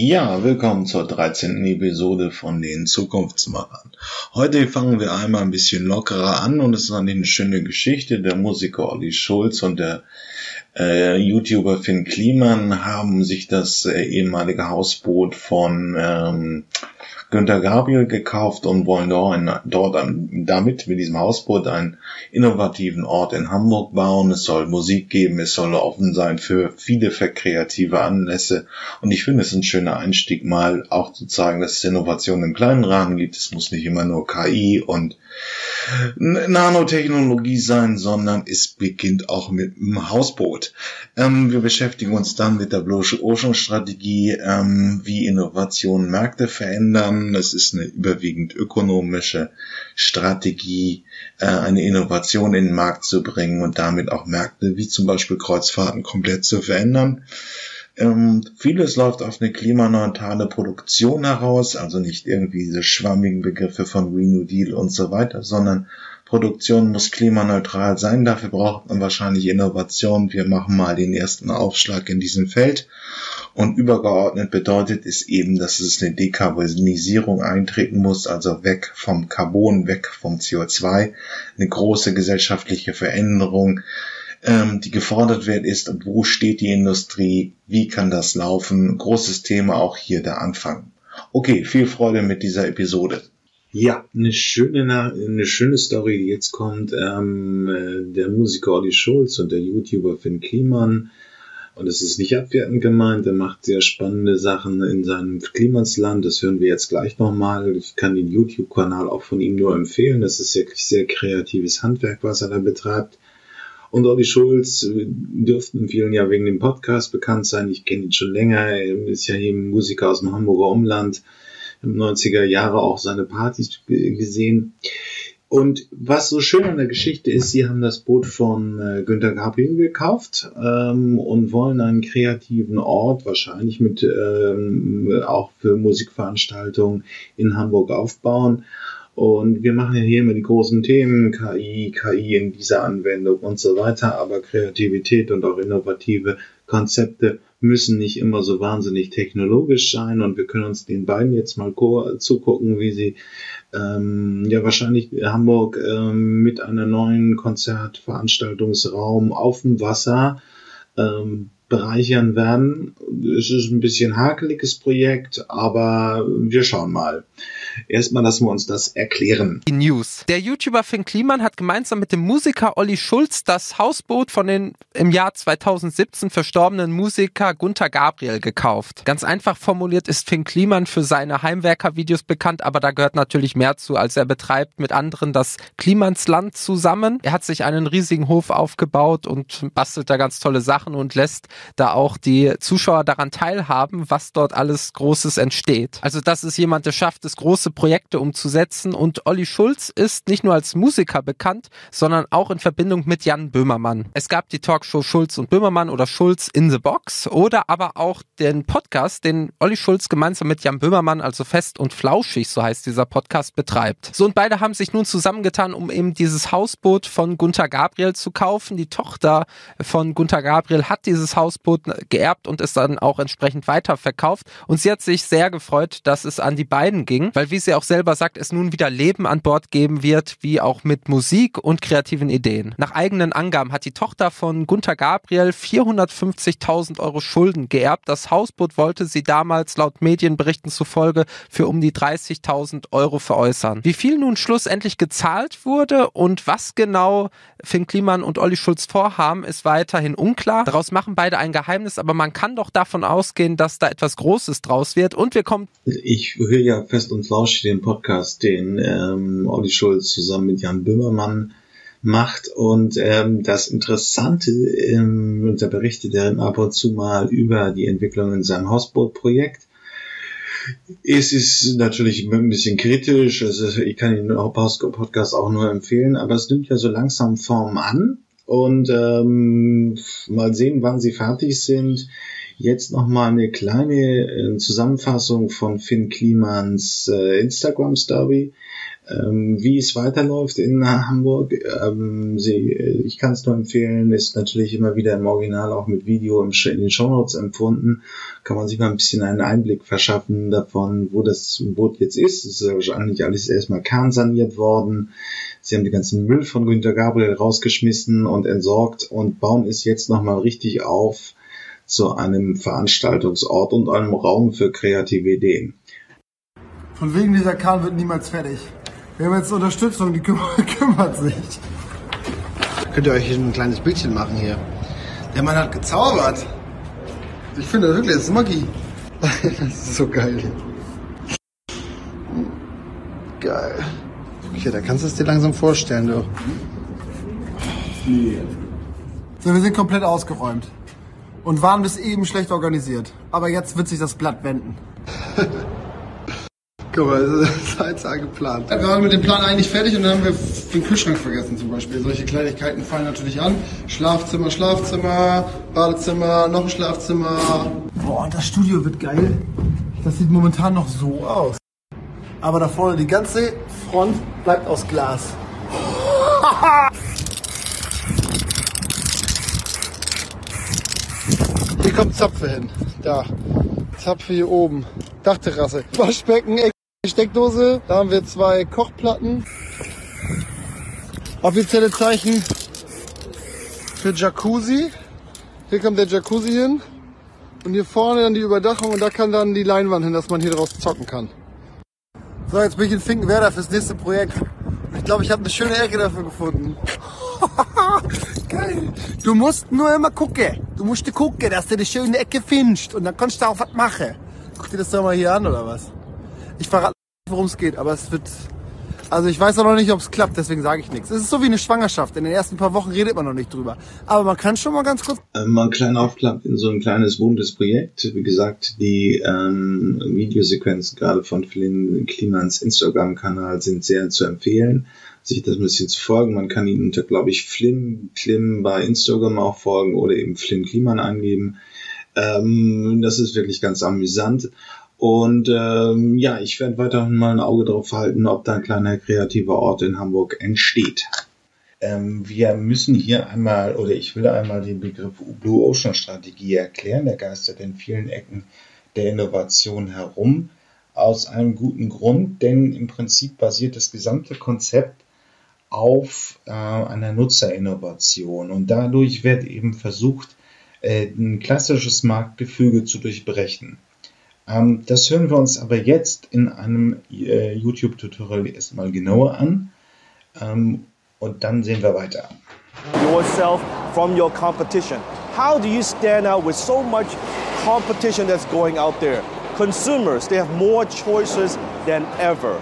Ja, willkommen zur 13. Episode von den Zukunftsmachern. Heute fangen wir einmal ein bisschen lockerer an und es ist eine schöne Geschichte. Der Musiker Olli Schulz und der äh, YouTuber Finn Kliman haben sich das äh, ehemalige Hausboot von ähm, Günter Gabriel gekauft und wollen dort, damit mit diesem Hausboot einen innovativen Ort in Hamburg bauen. Es soll Musik geben, es soll offen sein für viele für kreative Anlässe. Und ich finde es ein schöner Einstieg, mal auch zu zeigen, dass es Innovation im kleinen Rahmen gibt. Es muss nicht immer nur KI und Nanotechnologie sein, sondern es beginnt auch mit dem Hausboot. Ähm, wir beschäftigen uns dann mit der Blue Ocean Strategie, ähm, wie Innovationen Märkte verändern. Es ist eine überwiegend ökonomische Strategie, äh, eine Innovation in den Markt zu bringen und damit auch Märkte wie zum Beispiel Kreuzfahrten komplett zu verändern. Ähm, vieles läuft auf eine klimaneutrale Produktion heraus, also nicht irgendwie diese schwammigen Begriffe von Green New Deal und so weiter, sondern Produktion muss klimaneutral sein. Dafür braucht man wahrscheinlich Innovation. Wir machen mal den ersten Aufschlag in diesem Feld. Und übergeordnet bedeutet es eben, dass es eine Dekarbonisierung eintreten muss, also weg vom Carbon, weg vom CO2. Eine große gesellschaftliche Veränderung ähm, die gefordert wird, ist, wo steht die Industrie, wie kann das laufen. Großes Thema auch hier der Anfang. Okay, viel Freude mit dieser Episode. Ja, eine schöne, eine schöne Story, die jetzt kommt. Ähm, äh, der Musiker Olli Schulz und der YouTuber Finn Kliman. Und es ist nicht abwertend gemeint, er macht sehr spannende Sachen in seinem Klimansland. Das hören wir jetzt gleich nochmal. Ich kann den YouTube-Kanal auch von ihm nur empfehlen. Das ist wirklich sehr kreatives Handwerk, was er da betreibt. Und Olli Schulz äh, dürften vielen ja wegen dem Podcast bekannt sein. Ich kenne ihn schon länger. Er ist ja eben Musiker aus dem Hamburger Umland. Im 90er Jahre auch seine Partys gesehen. Und was so schön an der Geschichte ist, sie haben das Boot von äh, Günter Gabriel gekauft ähm, und wollen einen kreativen Ort, wahrscheinlich mit ähm, auch für Musikveranstaltungen in Hamburg aufbauen. Und wir machen ja hier immer die großen Themen, KI, KI in dieser Anwendung und so weiter, aber Kreativität und auch innovative Konzepte müssen nicht immer so wahnsinnig technologisch sein und wir können uns den beiden jetzt mal zugucken, wie sie ähm, ja wahrscheinlich Hamburg ähm, mit einer neuen Konzertveranstaltungsraum auf dem Wasser ähm, bereichern werden. Es ist ein bisschen hakeliges Projekt, aber wir schauen mal. Erstmal lassen wir uns das erklären. Die News. Der YouTuber Finn Kliman hat gemeinsam mit dem Musiker Olli Schulz das Hausboot von den im Jahr 2017 verstorbenen Musiker Gunther Gabriel gekauft. Ganz einfach formuliert ist Finn Kliman für seine Heimwerker-Videos bekannt, aber da gehört natürlich mehr zu, als er betreibt mit anderen das Klimansland zusammen. Er hat sich einen riesigen Hof aufgebaut und bastelt da ganz tolle Sachen und lässt da auch die Zuschauer daran teilhaben, was dort alles Großes entsteht. Also das ist jemand, der schafft es, große Projekte umzusetzen und Olli Schulz ist nicht nur als Musiker bekannt, sondern auch in Verbindung mit Jan Böhmermann. Es gab die Talkshow Schulz und Böhmermann oder Schulz in the Box oder aber auch den Podcast, den Olli Schulz gemeinsam mit Jan Böhmermann, also fest und flauschig, so heißt dieser Podcast, betreibt. So und beide haben sich nun zusammengetan, um eben dieses Hausboot von Gunther Gabriel zu kaufen. Die Tochter von Gunther Gabriel hat dieses Haus Hausboot geerbt und ist dann auch entsprechend weiterverkauft. Und sie hat sich sehr gefreut, dass es an die beiden ging, weil wie sie auch selber sagt, es nun wieder Leben an Bord geben wird, wie auch mit Musik und kreativen Ideen. Nach eigenen Angaben hat die Tochter von Gunther Gabriel 450.000 Euro Schulden geerbt. Das Hausboot wollte sie damals laut Medienberichten zufolge für um die 30.000 Euro veräußern. Wie viel nun schlussendlich gezahlt wurde und was genau Finn Kliman und Olli Schulz vorhaben, ist weiterhin unklar. Daraus machen beide ein Geheimnis, aber man kann doch davon ausgehen, dass da etwas Großes draus wird. Und wir kommen. Ich höre ja fest und flauschig den Podcast, den ähm, Olli Schulz zusammen mit Jan Böhmermann macht. Und ähm, das Interessante, ähm, da berichtet er ab und zu mal über die Entwicklung in seinem Hausbootprojekt. Es ist natürlich ein bisschen kritisch, also ich kann den Podcast auch nur empfehlen, aber es nimmt ja so langsam Form an. Und ähm, mal sehen, wann sie fertig sind. Jetzt nochmal eine kleine äh, Zusammenfassung von Finn Klimans äh, Instagram-Story. Ähm, wie es weiterläuft in Hamburg, ähm, sie, ich kann es nur empfehlen, ist natürlich immer wieder im Original auch mit Video in den Shownotes empfunden. Kann man sich mal ein bisschen einen Einblick verschaffen davon, wo das Boot jetzt ist. Es ist wahrscheinlich alles erstmal kernsaniert worden. Sie haben den ganzen Müll von Günter Gabriel rausgeschmissen und entsorgt und bauen es jetzt nochmal richtig auf zu einem Veranstaltungsort und einem Raum für kreative Ideen. Von wegen dieser Kahn wird niemals fertig. Wir haben jetzt Unterstützung, die küm kümmert sich. Könnt ihr euch hier ein kleines Bildchen machen hier? Der Mann hat gezaubert. Ich finde wirklich, das ist Magie. das ist so geil. Geil. Okay, da kannst du es dir langsam vorstellen, du. So, wir sind komplett ausgeräumt. Und waren bis eben schlecht organisiert. Aber jetzt wird sich das Blatt wenden. Guck mal, das ist Heizsaal geplant. Wir waren mit dem Plan eigentlich fertig und dann haben wir den Kühlschrank vergessen zum Beispiel. Solche Kleinigkeiten fallen natürlich an. Schlafzimmer, Schlafzimmer, Badezimmer, noch ein Schlafzimmer. Boah, und das Studio wird geil. Das sieht momentan noch so aus. Aber da vorne die ganze Front bleibt aus Glas. kommt Zapfe hin. Da. Zapfe hier oben. Dachterrasse. Waschbecken, Steckdose. Da haben wir zwei Kochplatten. Offizielle Zeichen für Jacuzzi. Hier kommt der Jacuzzi hin. Und hier vorne dann die Überdachung und da kann dann die Leinwand hin, dass man hier draus zocken kann. So, jetzt bin ich in Finkenwerder fürs nächste Projekt. Ich glaube, ich habe eine schöne Ecke dafür gefunden. Geil. Du musst nur immer gucken. Du musst gucken, dass du die schöne Ecke findest. Und dann kannst du auch was machen. Guck dir das doch mal hier an, oder was? Ich verrate nicht, worum es geht, aber es wird... Also ich weiß auch noch nicht, ob es klappt, deswegen sage ich nichts. Es ist so wie eine Schwangerschaft. In den ersten paar Wochen redet man noch nicht drüber. Aber man kann schon mal ganz kurz... Ähm, mal einen kleinen Aufklapp in so ein kleines buntes Projekt. Wie gesagt, die ähm, Videosequenzen gerade von Flynn Klimans Instagram-Kanal sind sehr zu empfehlen sich das ein bisschen zu folgen. Man kann ihn unter, glaube ich, Flynn Klim bei Instagram auch folgen oder eben Flynn Kliman angeben. Ähm, das ist wirklich ganz amüsant. Und ähm, ja, ich werde weiterhin mal ein Auge drauf halten, ob da ein kleiner kreativer Ort in Hamburg entsteht. Ähm, wir müssen hier einmal, oder ich will einmal den Begriff Blue Ocean Strategie erklären. Der geistert in vielen Ecken der Innovation herum. Aus einem guten Grund, denn im Prinzip basiert das gesamte Konzept auf äh, einer Nutzerinnovation. Und dadurch wird eben versucht, äh, ein klassisches Marktgefüge zu durchbrechen. Ähm, das hören wir uns aber jetzt in einem äh, YouTube-Tutorial erstmal genauer an ähm, und dann sehen wir weiter. Yourself from your competition. How do you stand out with so much competition that's going out there? Consumers, they have more choices than ever.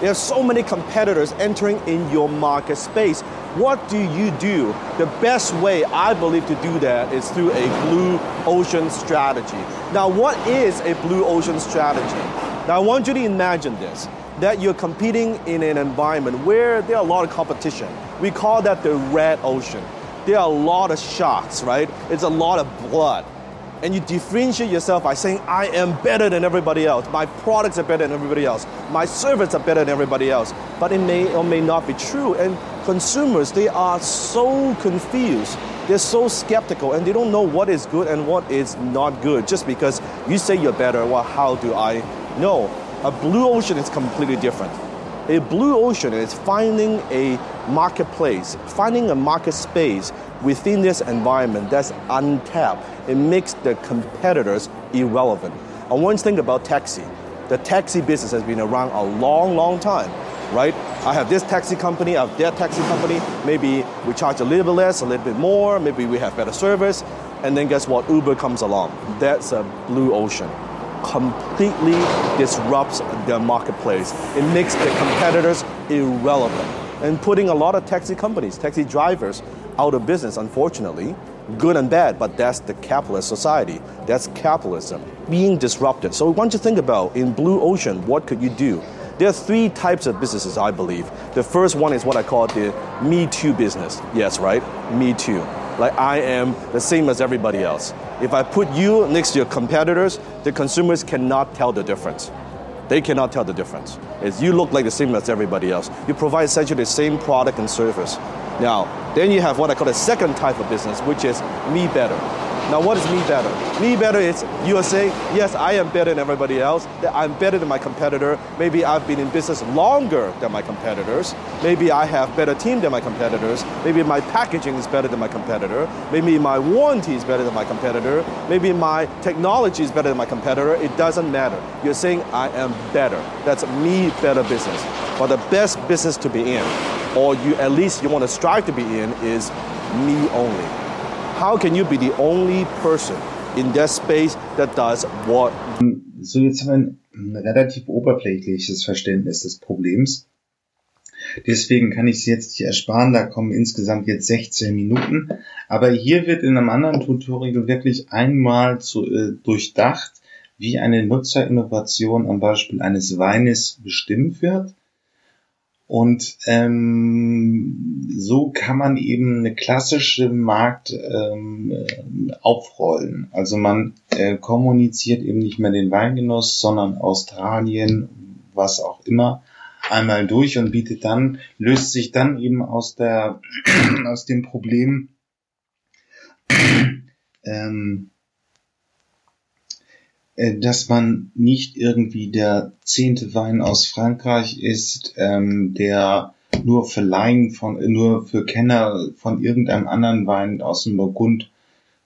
There are so many competitors entering in your market space. What do you do? The best way, I believe, to do that is through a blue ocean strategy. Now, what is a blue ocean strategy? Now, I want you to imagine this that you're competing in an environment where there are a lot of competition. We call that the red ocean. There are a lot of sharks, right? It's a lot of blood and you differentiate yourself by saying, I am better than everybody else. My products are better than everybody else. My services are better than everybody else. But it may or may not be true. And consumers, they are so confused. They're so skeptical and they don't know what is good and what is not good just because you say you're better. Well, how do I know? A blue ocean is completely different. A blue ocean is finding a marketplace, finding a market space within this environment that's untapped. It makes the competitors irrelevant. Want to think about taxi. The taxi business has been around a long, long time, right? I have this taxi company, I have that taxi company. Maybe we charge a little bit less, a little bit more. Maybe we have better service. And then guess what? Uber comes along. That's a blue ocean. Completely disrupts the marketplace. It makes the competitors irrelevant. And putting a lot of taxi companies, taxi drivers, out of business, unfortunately. Good and bad, but that's the capitalist society. That's capitalism being disrupted. So, once you think about in blue ocean, what could you do? There are three types of businesses, I believe. The first one is what I call the Me Too business. Yes, right? Me Too. Like I am the same as everybody else. If I put you next to your competitors, the consumers cannot tell the difference. They cannot tell the difference. It's, you look like the same as everybody else. You provide essentially the same product and service. Now, then you have what I call a second type of business, which is me better. Now, what is me better? Me better is you are saying, yes, I am better than everybody else. That I'm better than my competitor. Maybe I've been in business longer than my competitors. Maybe I have better team than my competitors. Maybe my packaging is better than my competitor. Maybe my warranty is better than my competitor. Maybe my technology is better than my competitor. It doesn't matter. You're saying I am better. That's me better business. But the best business to be in, or you at least you want to strive to be in, is me only. How can you be the only person in that space that does what? So, jetzt haben wir ein relativ oberflächliches Verständnis des Problems. Deswegen kann ich es jetzt hier ersparen, da kommen insgesamt jetzt 16 Minuten. Aber hier wird in einem anderen Tutorial wirklich einmal zu, äh, durchdacht, wie eine Nutzerinnovation am Beispiel eines Weines bestimmt wird und ähm, so kann man eben eine klassische Markt ähm, aufrollen. Also man äh, kommuniziert eben nicht mehr den Weingenuss, sondern Australien, was auch immer, einmal durch und bietet dann, löst sich dann eben aus der aus dem Problem ähm, äh, dass man nicht irgendwie der zehnte Wein aus Frankreich ist, ähm, der nur für Laien von, nur für Kenner von irgendeinem anderen Wein aus dem Burgund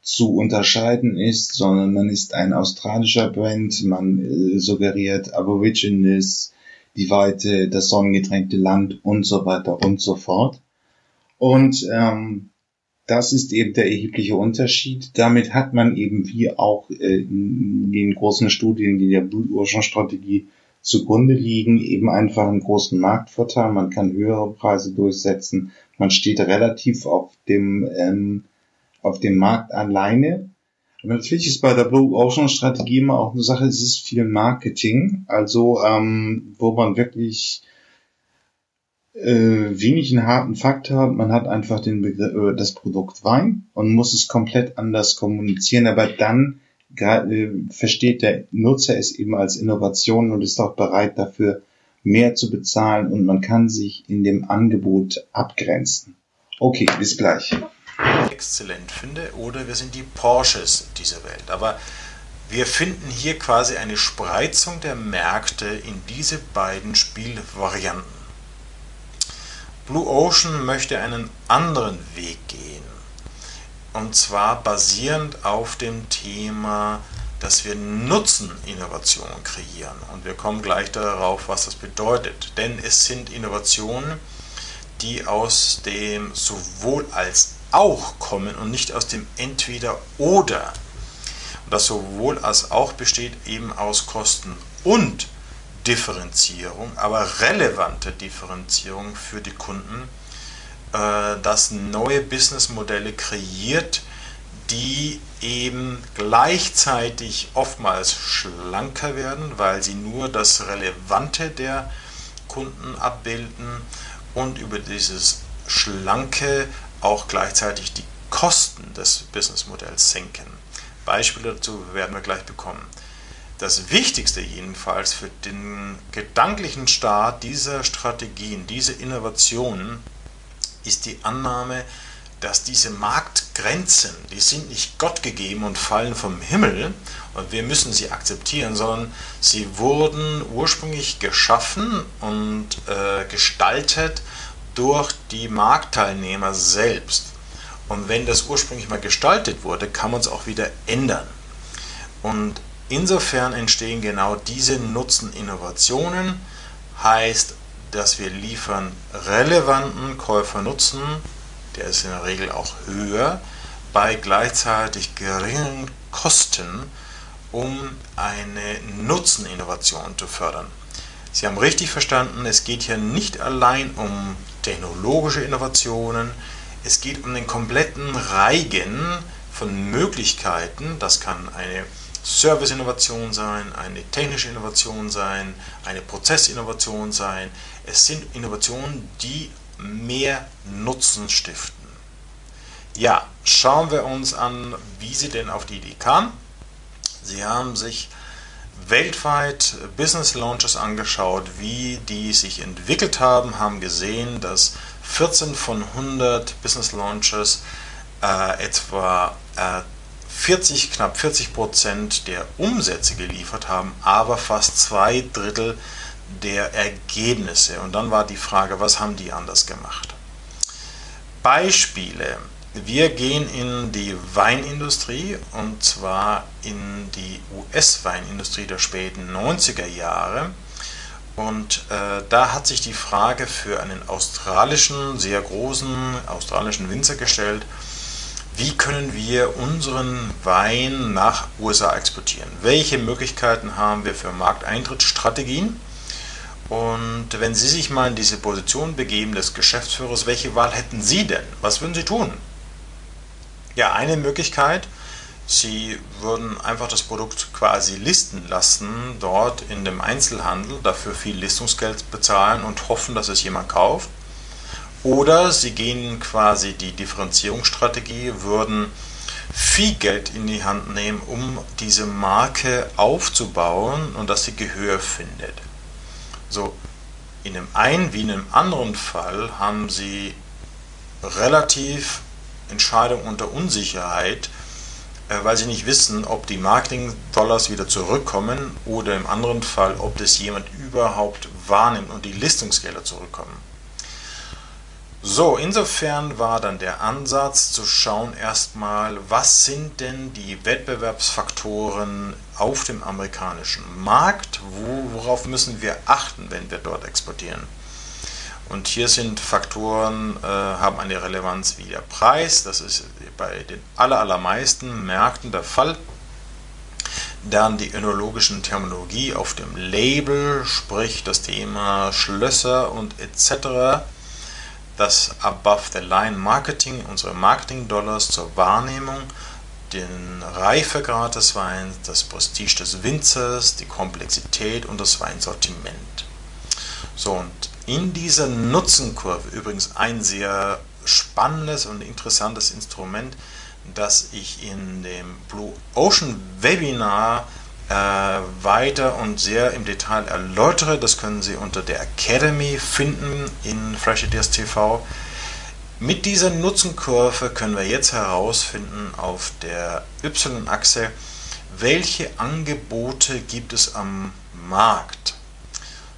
zu unterscheiden ist, sondern man ist ein australischer Brand, man äh, suggeriert Aborigines, die Weite, das sonnengetränkte Land und so weiter und so fort. Und ähm, das ist eben der erhebliche Unterschied. Damit hat man eben wie auch äh, in den großen Studien, die der Blue Ocean Strategie zugrunde liegen, eben einfach einen großen Marktvorteil. Man kann höhere Preise durchsetzen. Man steht relativ auf dem, ähm, auf dem Markt alleine. Aber natürlich ist bei der Blue Ocean Strategie immer auch eine Sache, es ist viel Marketing, also ähm, wo man wirklich äh, wenig einen harten Faktor. Man hat einfach den Begriff, äh, das Produkt Wein und muss es komplett anders kommunizieren, aber dann äh, versteht der Nutzer es eben als Innovation und ist auch bereit dafür mehr zu bezahlen und man kann sich in dem Angebot abgrenzen. Okay, bis gleich. Exzellent finde oder wir sind die Porsches dieser Welt. Aber wir finden hier quasi eine Spreizung der Märkte in diese beiden Spielvarianten. Blue Ocean möchte einen anderen Weg gehen. Und zwar basierend auf dem Thema, dass wir Nutzeninnovationen kreieren. Und wir kommen gleich darauf, was das bedeutet. Denn es sind Innovationen, die aus dem sowohl als auch kommen und nicht aus dem entweder oder. Und das sowohl als auch besteht eben aus Kosten und Differenzierung, aber relevante Differenzierung für die Kunden, äh, das neue Businessmodelle kreiert, die eben gleichzeitig oftmals schlanker werden, weil sie nur das Relevante der Kunden abbilden und über dieses Schlanke auch gleichzeitig die Kosten des Businessmodells senken. Beispiele dazu werden wir gleich bekommen. Das Wichtigste jedenfalls für den gedanklichen Start dieser Strategien, dieser Innovationen, ist die Annahme, dass diese Marktgrenzen, die sind nicht Gott gegeben und fallen vom Himmel und wir müssen sie akzeptieren, sondern sie wurden ursprünglich geschaffen und äh, gestaltet durch die Marktteilnehmer selbst. Und wenn das ursprünglich mal gestaltet wurde, kann man es auch wieder ändern. Und Insofern entstehen genau diese Nutzen-Innovationen, heißt, dass wir liefern relevanten Käufernutzen, der ist in der Regel auch höher, bei gleichzeitig geringen Kosten, um eine Nutzeninnovation zu fördern. Sie haben richtig verstanden, es geht hier nicht allein um technologische Innovationen, es geht um den kompletten Reigen von Möglichkeiten, das kann eine Service-Innovation sein, eine technische Innovation sein, eine Prozessinnovation sein. Es sind Innovationen, die mehr Nutzen stiften. Ja, schauen wir uns an, wie sie denn auf die Idee kam. Sie haben sich weltweit Business Launches angeschaut, wie die sich entwickelt haben, haben gesehen, dass 14 von 100 Business Launches äh, etwa äh, 40, knapp 40 Prozent der Umsätze geliefert haben, aber fast zwei Drittel der Ergebnisse. Und dann war die Frage, was haben die anders gemacht? Beispiele. Wir gehen in die Weinindustrie und zwar in die US-Weinindustrie der späten 90er Jahre. Und äh, da hat sich die Frage für einen australischen, sehr großen australischen Winzer gestellt, wie können wir unseren Wein nach USA exportieren? Welche Möglichkeiten haben wir für Markteintrittsstrategien? Und wenn Sie sich mal in diese Position begeben des Geschäftsführers, welche Wahl hätten Sie denn? Was würden Sie tun? Ja, eine Möglichkeit, Sie würden einfach das Produkt quasi listen lassen, dort in dem Einzelhandel, dafür viel Listungsgeld bezahlen und hoffen, dass es jemand kauft. Oder Sie gehen quasi die Differenzierungsstrategie, würden viel Geld in die Hand nehmen, um diese Marke aufzubauen und dass sie Gehör findet. So, in dem einen wie in dem anderen Fall haben Sie relativ Entscheidungen unter Unsicherheit, äh, weil Sie nicht wissen, ob die Marketing-Dollars wieder zurückkommen oder im anderen Fall, ob das jemand überhaupt wahrnimmt und die Listungsgelder zurückkommen. So, insofern war dann der Ansatz zu schauen erstmal, was sind denn die Wettbewerbsfaktoren auf dem amerikanischen Markt, wo, worauf müssen wir achten, wenn wir dort exportieren. Und hier sind Faktoren, äh, haben eine Relevanz wie der Preis, das ist bei den allermeisten Märkten der Fall. Dann die önologischen Terminologie auf dem Label, sprich das Thema Schlösser und etc das Above-the-Line-Marketing, unsere Marketing-Dollars zur Wahrnehmung, den Reifegrad des Weins, das Prestige des Winzers, die Komplexität und das Weinsortiment. So, und in dieser Nutzenkurve, übrigens ein sehr spannendes und interessantes Instrument, das ich in dem Blue Ocean Webinar weiter und sehr im Detail erläutere. Das können Sie unter der Academy finden in Fresh Ideas TV. Mit dieser Nutzenkurve können wir jetzt herausfinden auf der Y-Achse, welche Angebote gibt es am Markt.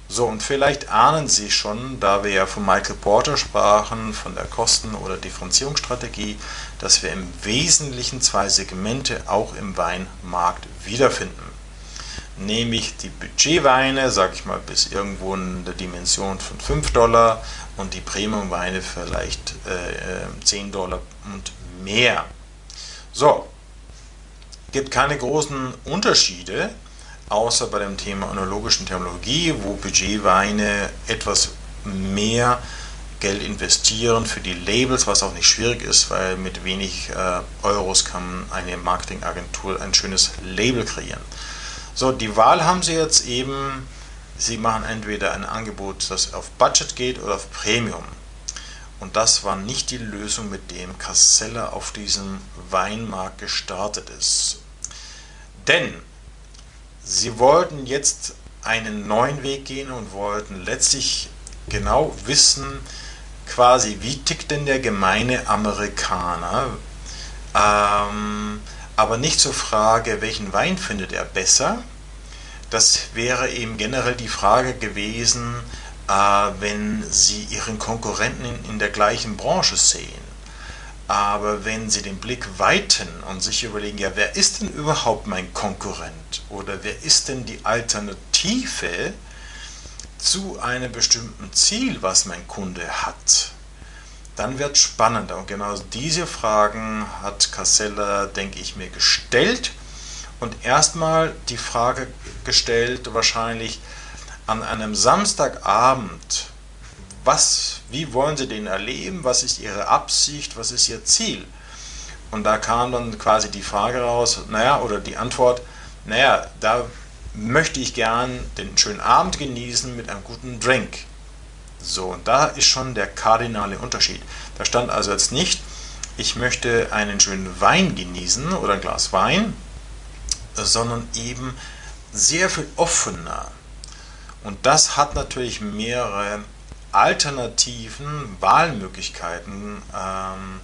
So, und vielleicht ahnen Sie schon, da wir ja von Michael Porter sprachen, von der Kosten- oder Differenzierungsstrategie, dass wir im Wesentlichen zwei Segmente auch im Weinmarkt wiederfinden nehme ich die Budgetweine, sage ich mal, bis irgendwo in der Dimension von 5 Dollar und die Premiumweine vielleicht äh, 10 Dollar und mehr. So, gibt keine großen Unterschiede, außer bei dem Thema önologischen Terminologie, wo Budgetweine etwas mehr Geld investieren für die Labels, was auch nicht schwierig ist, weil mit wenig äh, Euros kann eine Marketingagentur ein schönes Label kreieren. So, die Wahl haben Sie jetzt eben, Sie machen entweder ein Angebot, das auf Budget geht oder auf Premium. Und das war nicht die Lösung, mit dem Casella auf diesem Weinmarkt gestartet ist. Denn sie wollten jetzt einen neuen Weg gehen und wollten letztlich genau wissen, quasi, wie tickt denn der gemeine Amerikaner? Ähm, aber nicht zur Frage, welchen Wein findet er besser. Das wäre eben generell die Frage gewesen, äh, wenn Sie Ihren Konkurrenten in, in der gleichen Branche sehen. Aber wenn Sie den Blick weiten und sich überlegen, ja, wer ist denn überhaupt mein Konkurrent oder wer ist denn die Alternative zu einem bestimmten Ziel, was mein Kunde hat, dann wird spannender. Und genau diese Fragen hat Casella, denke ich, mir gestellt und erstmal die Frage gestellt, wahrscheinlich an einem Samstagabend, was, wie wollen Sie den erleben, was ist Ihre Absicht, was ist Ihr Ziel? Und da kam dann quasi die Frage raus, naja, oder die Antwort, naja, da möchte ich gern den schönen Abend genießen mit einem guten Drink. So, und da ist schon der kardinale Unterschied. Da stand also jetzt nicht, ich möchte einen schönen Wein genießen oder ein Glas Wein, sondern eben sehr viel offener. Und das hat natürlich mehrere alternativen Wahlmöglichkeiten, ähm,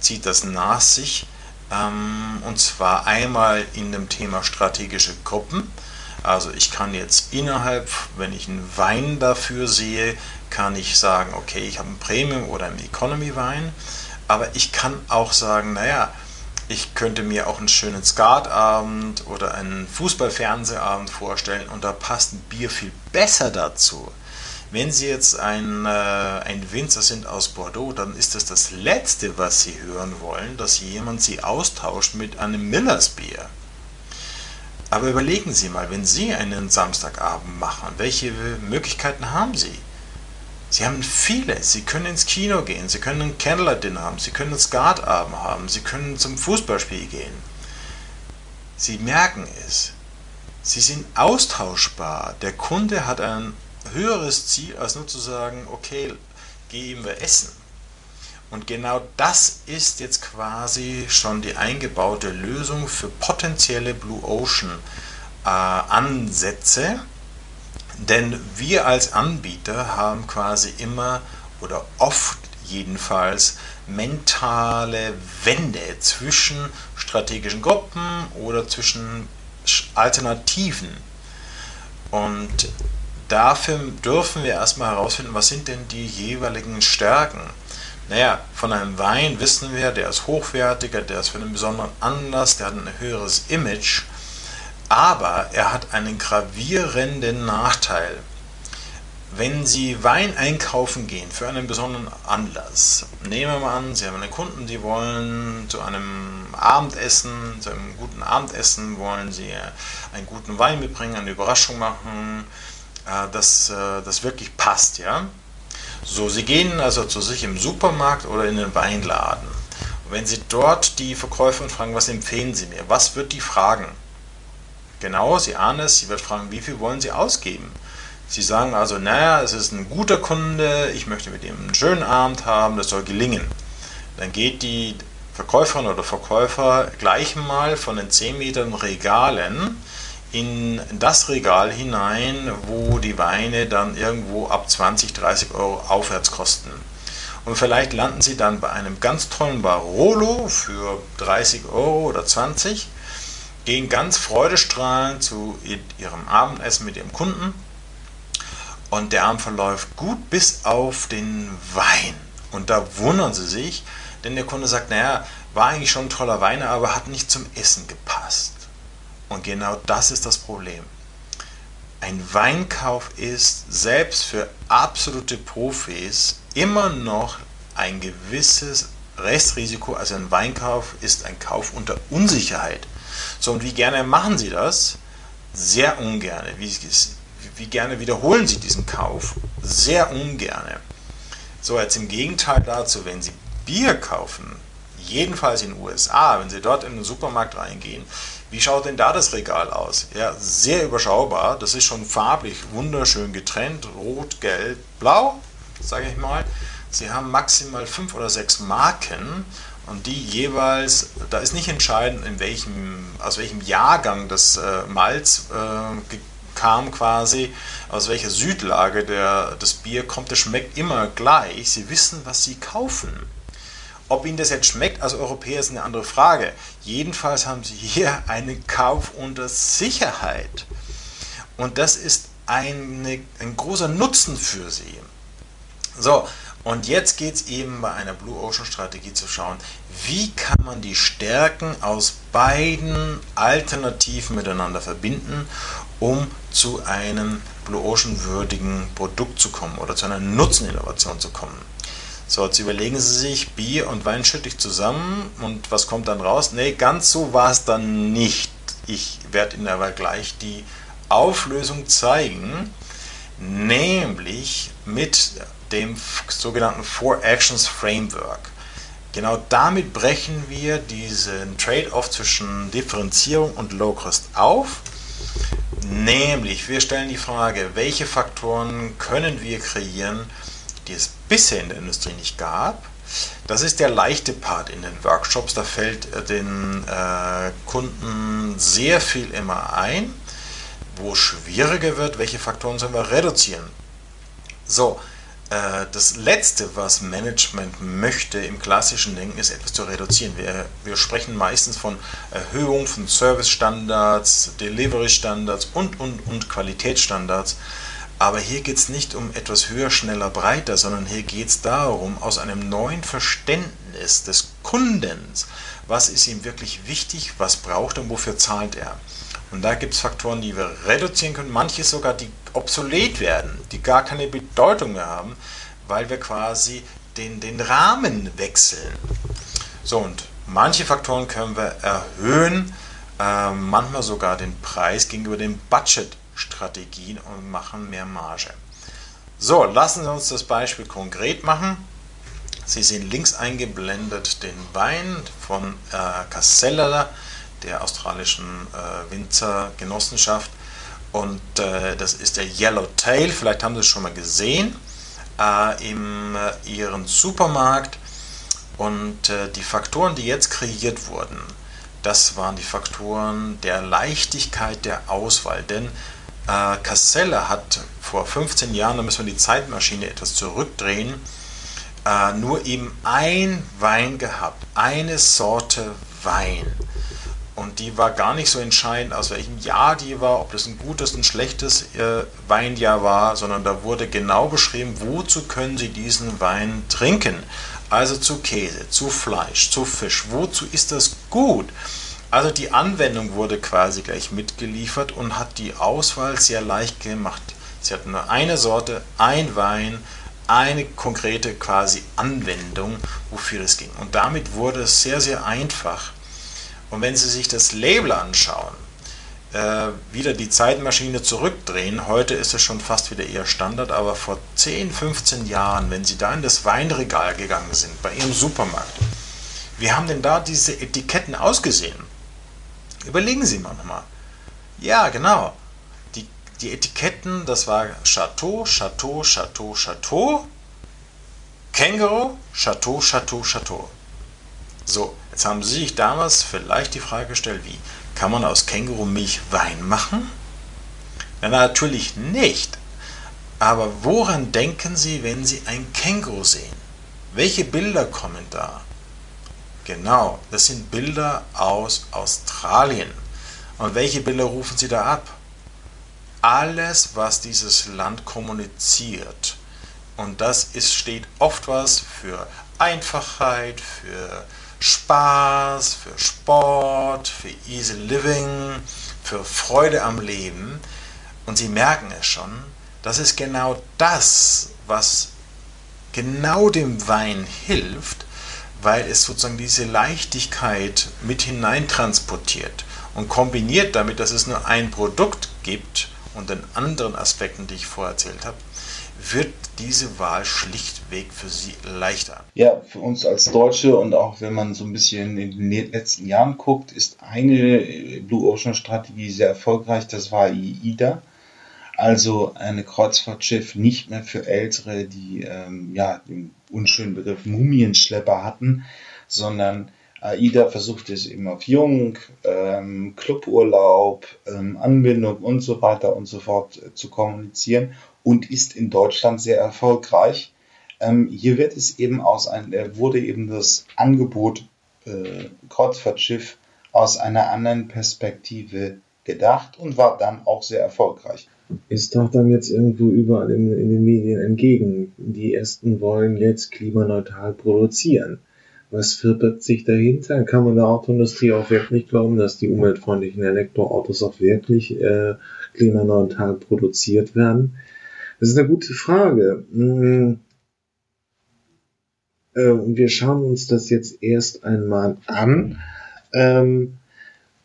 zieht das nach sich. Ähm, und zwar einmal in dem Thema strategische Gruppen. Also ich kann jetzt innerhalb, wenn ich einen Wein dafür sehe, kann ich sagen, okay, ich habe einen Premium oder einen Economy Wein. Aber ich kann auch sagen, naja, ich könnte mir auch einen schönen Skatabend oder einen Fußballfernsehabend vorstellen und da passt ein Bier viel besser dazu. Wenn Sie jetzt ein, äh, ein Winzer sind aus Bordeaux, dann ist das das Letzte, was Sie hören wollen, dass jemand Sie austauscht mit einem Millers Bier. Aber überlegen Sie mal, wenn Sie einen Samstagabend machen, welche Möglichkeiten haben Sie? Sie haben viele. Sie können ins Kino gehen, Sie können ein Candlelight Dinner haben, Sie können einen Skatabend haben, Sie können zum Fußballspiel gehen. Sie merken es. Sie sind austauschbar. Der Kunde hat ein höheres Ziel, als nur zu sagen, okay, gehen wir essen. Und genau das ist jetzt quasi schon die eingebaute Lösung für potenzielle Blue Ocean äh, Ansätze denn wir als Anbieter haben quasi immer oder oft jedenfalls mentale Wände zwischen strategischen Gruppen oder zwischen Alternativen. Und dafür dürfen wir erstmal herausfinden, was sind denn die jeweiligen Stärken. Naja, von einem Wein wissen wir, der ist hochwertiger, der ist für einen besonderen Anlass, der hat ein höheres Image aber er hat einen gravierenden Nachteil. Wenn Sie Wein einkaufen gehen für einen besonderen Anlass, nehmen wir mal an, Sie haben einen Kunden, die wollen zu einem Abendessen, zu einem guten Abendessen, wollen Sie einen guten Wein mitbringen, eine Überraschung machen, äh, dass äh, das wirklich passt, ja. So, Sie gehen also zu sich im Supermarkt oder in den Weinladen. Und wenn Sie dort die Verkäuferin fragen, was empfehlen Sie mir, was wird die fragen? Genau, Sie ahnen es, sie wird fragen, wie viel wollen Sie ausgeben? Sie sagen also, naja, es ist ein guter Kunde, ich möchte mit ihm einen schönen Abend haben, das soll gelingen. Dann geht die Verkäuferin oder Verkäufer gleich mal von den 10 Metern Regalen in das Regal hinein, wo die Weine dann irgendwo ab 20, 30 Euro aufwärts kosten. Und vielleicht landen sie dann bei einem ganz tollen Barolo für 30 Euro oder 20 gehen ganz freudestrahlend zu ihrem Abendessen mit ihrem Kunden und der Abend verläuft gut bis auf den Wein. Und da wundern sie sich, denn der Kunde sagt, naja, war eigentlich schon ein toller Wein, aber hat nicht zum Essen gepasst. Und genau das ist das Problem. Ein Weinkauf ist selbst für absolute Profis immer noch ein gewisses Restrisiko. Also ein Weinkauf ist ein Kauf unter Unsicherheit. So, und wie gerne machen Sie das? Sehr ungern. Wie, wie gerne wiederholen Sie diesen Kauf? Sehr ungern. So, jetzt im Gegenteil dazu, wenn Sie Bier kaufen, jedenfalls in den USA, wenn Sie dort in den Supermarkt reingehen, wie schaut denn da das Regal aus? Ja, sehr überschaubar. Das ist schon farblich wunderschön getrennt. Rot, Gelb, Blau, sage ich mal. Sie haben maximal fünf oder sechs Marken und die jeweils, da ist nicht entscheidend, in welchem, aus welchem Jahrgang das äh, Malz äh, kam quasi, aus welcher Südlage der, das Bier kommt, das schmeckt immer gleich. Sie wissen, was sie kaufen. Ob Ihnen das jetzt schmeckt als Europäer ist eine andere Frage. Jedenfalls haben Sie hier einen Kauf unter Sicherheit. Und das ist eine, ein großer Nutzen für Sie. So, und jetzt geht es eben bei einer Blue Ocean Strategie zu schauen, wie kann man die Stärken aus beiden Alternativen miteinander verbinden, um zu einem Blue Ocean würdigen Produkt zu kommen oder zu einer Nutzeninnovation zu kommen. So, jetzt überlegen Sie sich, Bier und Wein schütte ich zusammen und was kommt dann raus? Ne, ganz so war es dann nicht. Ich werde Ihnen aber gleich die Auflösung zeigen, nämlich mit dem sogenannten Four Actions Framework. Genau damit brechen wir diesen Trade-off zwischen Differenzierung und Low Cost auf. Nämlich, wir stellen die Frage, welche Faktoren können wir kreieren, die es bisher in der Industrie nicht gab. Das ist der leichte Part in den Workshops. Da fällt den äh, Kunden sehr viel immer ein. wo schwieriger wird, welche Faktoren sollen wir reduzieren. So, äh, das Letzte, was Management möchte im klassischen Denken, ist etwas zu reduzieren. Wir, wir sprechen meistens von Erhöhung von Service-Standards, Delivery-Standards und, und, und Qualitätsstandards. Aber hier geht es nicht um etwas höher, schneller, breiter, sondern hier geht es darum, aus einem neuen Verständnis des Kundens, was ist ihm wirklich wichtig, was braucht er und wofür zahlt er. Und da gibt es Faktoren, die wir reduzieren können, manche sogar, die obsolet werden, die gar keine Bedeutung mehr haben, weil wir quasi den, den Rahmen wechseln. So, und manche Faktoren können wir erhöhen, äh, manchmal sogar den Preis gegenüber den Budget-Strategien und machen mehr Marge. So, lassen Sie uns das Beispiel konkret machen. Sie sehen links eingeblendet den Wein von äh, Casella der australischen äh, Winzergenossenschaft. Und äh, das ist der Yellow Tail. Vielleicht haben Sie es schon mal gesehen äh, in äh, Ihrem Supermarkt. Und äh, die Faktoren, die jetzt kreiert wurden, das waren die Faktoren der Leichtigkeit der Auswahl. Denn äh, Casella hat vor 15 Jahren, da müssen wir die Zeitmaschine etwas zurückdrehen, äh, nur eben ein Wein gehabt, eine Sorte Wein. Und die war gar nicht so entscheidend, aus welchem Jahr die war, ob das ein gutes, ein schlechtes äh, Weinjahr war, sondern da wurde genau beschrieben, wozu können Sie diesen Wein trinken. Also zu Käse, zu Fleisch, zu Fisch. Wozu ist das gut? Also die Anwendung wurde quasi gleich mitgeliefert und hat die Auswahl sehr leicht gemacht. Sie hatten nur eine Sorte, ein Wein, eine konkrete quasi Anwendung, wofür es ging. Und damit wurde es sehr, sehr einfach und wenn Sie sich das Label anschauen, äh, wieder die Zeitmaschine zurückdrehen, heute ist es schon fast wieder eher Standard, aber vor 10, 15 Jahren, wenn Sie da in das Weinregal gegangen sind, bei Ihrem Supermarkt, wie haben denn da diese Etiketten ausgesehen? Überlegen Sie mal nochmal. Ja, genau. Die, die Etiketten, das war Chateau, Chateau, Chateau, Chateau, Känguru, Chateau, Chateau, Chateau. So, Jetzt haben Sie sich damals vielleicht die Frage gestellt, wie kann man aus Kängurumilch Wein machen? Na, natürlich nicht. Aber woran denken Sie, wenn Sie ein Känguru sehen? Welche Bilder kommen da? Genau, das sind Bilder aus Australien. Und welche Bilder rufen Sie da ab? Alles, was dieses Land kommuniziert. Und das ist, steht oft was für Einfachheit, für Spaß, für Sport, für Easy Living, für Freude am Leben. Und sie merken es schon, das ist genau das, was genau dem Wein hilft, weil es sozusagen diese Leichtigkeit mit hineintransportiert und kombiniert damit, dass es nur ein Produkt gibt und den anderen Aspekten, die ich vorher erzählt habe, wird diese Wahl schlichtweg für Sie leichter? Ja, für uns als Deutsche und auch wenn man so ein bisschen in den letzten Jahren guckt, ist eine Blue Ocean Strategie sehr erfolgreich. Das war IDA. Also eine Kreuzfahrtschiff nicht mehr für Ältere, die ähm, ja den unschönen Begriff Mumienschlepper hatten, sondern AIDA versucht es eben auf Jung, ähm, Cluburlaub, ähm, Anbindung und so weiter und so fort äh, zu kommunizieren und ist in Deutschland sehr erfolgreich. Ähm, hier wird es eben aus ein, äh, wurde eben das Angebot äh, Kreuzfahrtschiff aus einer anderen Perspektive gedacht und war dann auch sehr erfolgreich. Ist doch dann jetzt irgendwo überall in, in den Medien entgegen. Die ersten wollen jetzt klimaneutral produzieren. Was verbirgt sich dahinter? Kann man der Autoindustrie auch wirklich glauben, dass die umweltfreundlichen Elektroautos auch wirklich äh, klimaneutral produziert werden? Das ist eine gute Frage. Hm. Äh, wir schauen uns das jetzt erst einmal an. Ähm,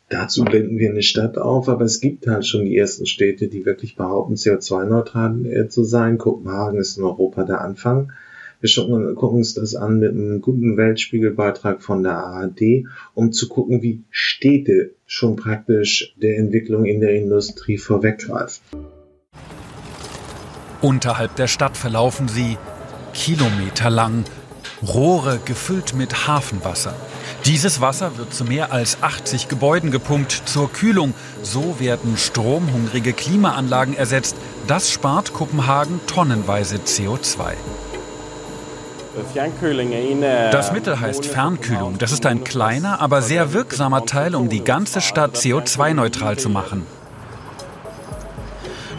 dazu blenden wir eine Stadt auf, aber es gibt halt schon die ersten Städte, die wirklich behaupten, CO2-neutral äh, zu sein. Kopenhagen ist in Europa der Anfang. Wir schauen, gucken uns das an mit einem guten Weltspiegelbeitrag von der ARD, um zu gucken, wie Städte schon praktisch der Entwicklung in der Industrie vorweggreifen. Unterhalb der Stadt verlaufen sie kilometerlang, Rohre gefüllt mit Hafenwasser. Dieses Wasser wird zu mehr als 80 Gebäuden gepumpt zur Kühlung. So werden stromhungrige Klimaanlagen ersetzt. Das spart Kopenhagen tonnenweise CO2. Das Mittel heißt Fernkühlung. Das ist ein kleiner, aber sehr wirksamer Teil, um die ganze Stadt CO2-neutral zu machen.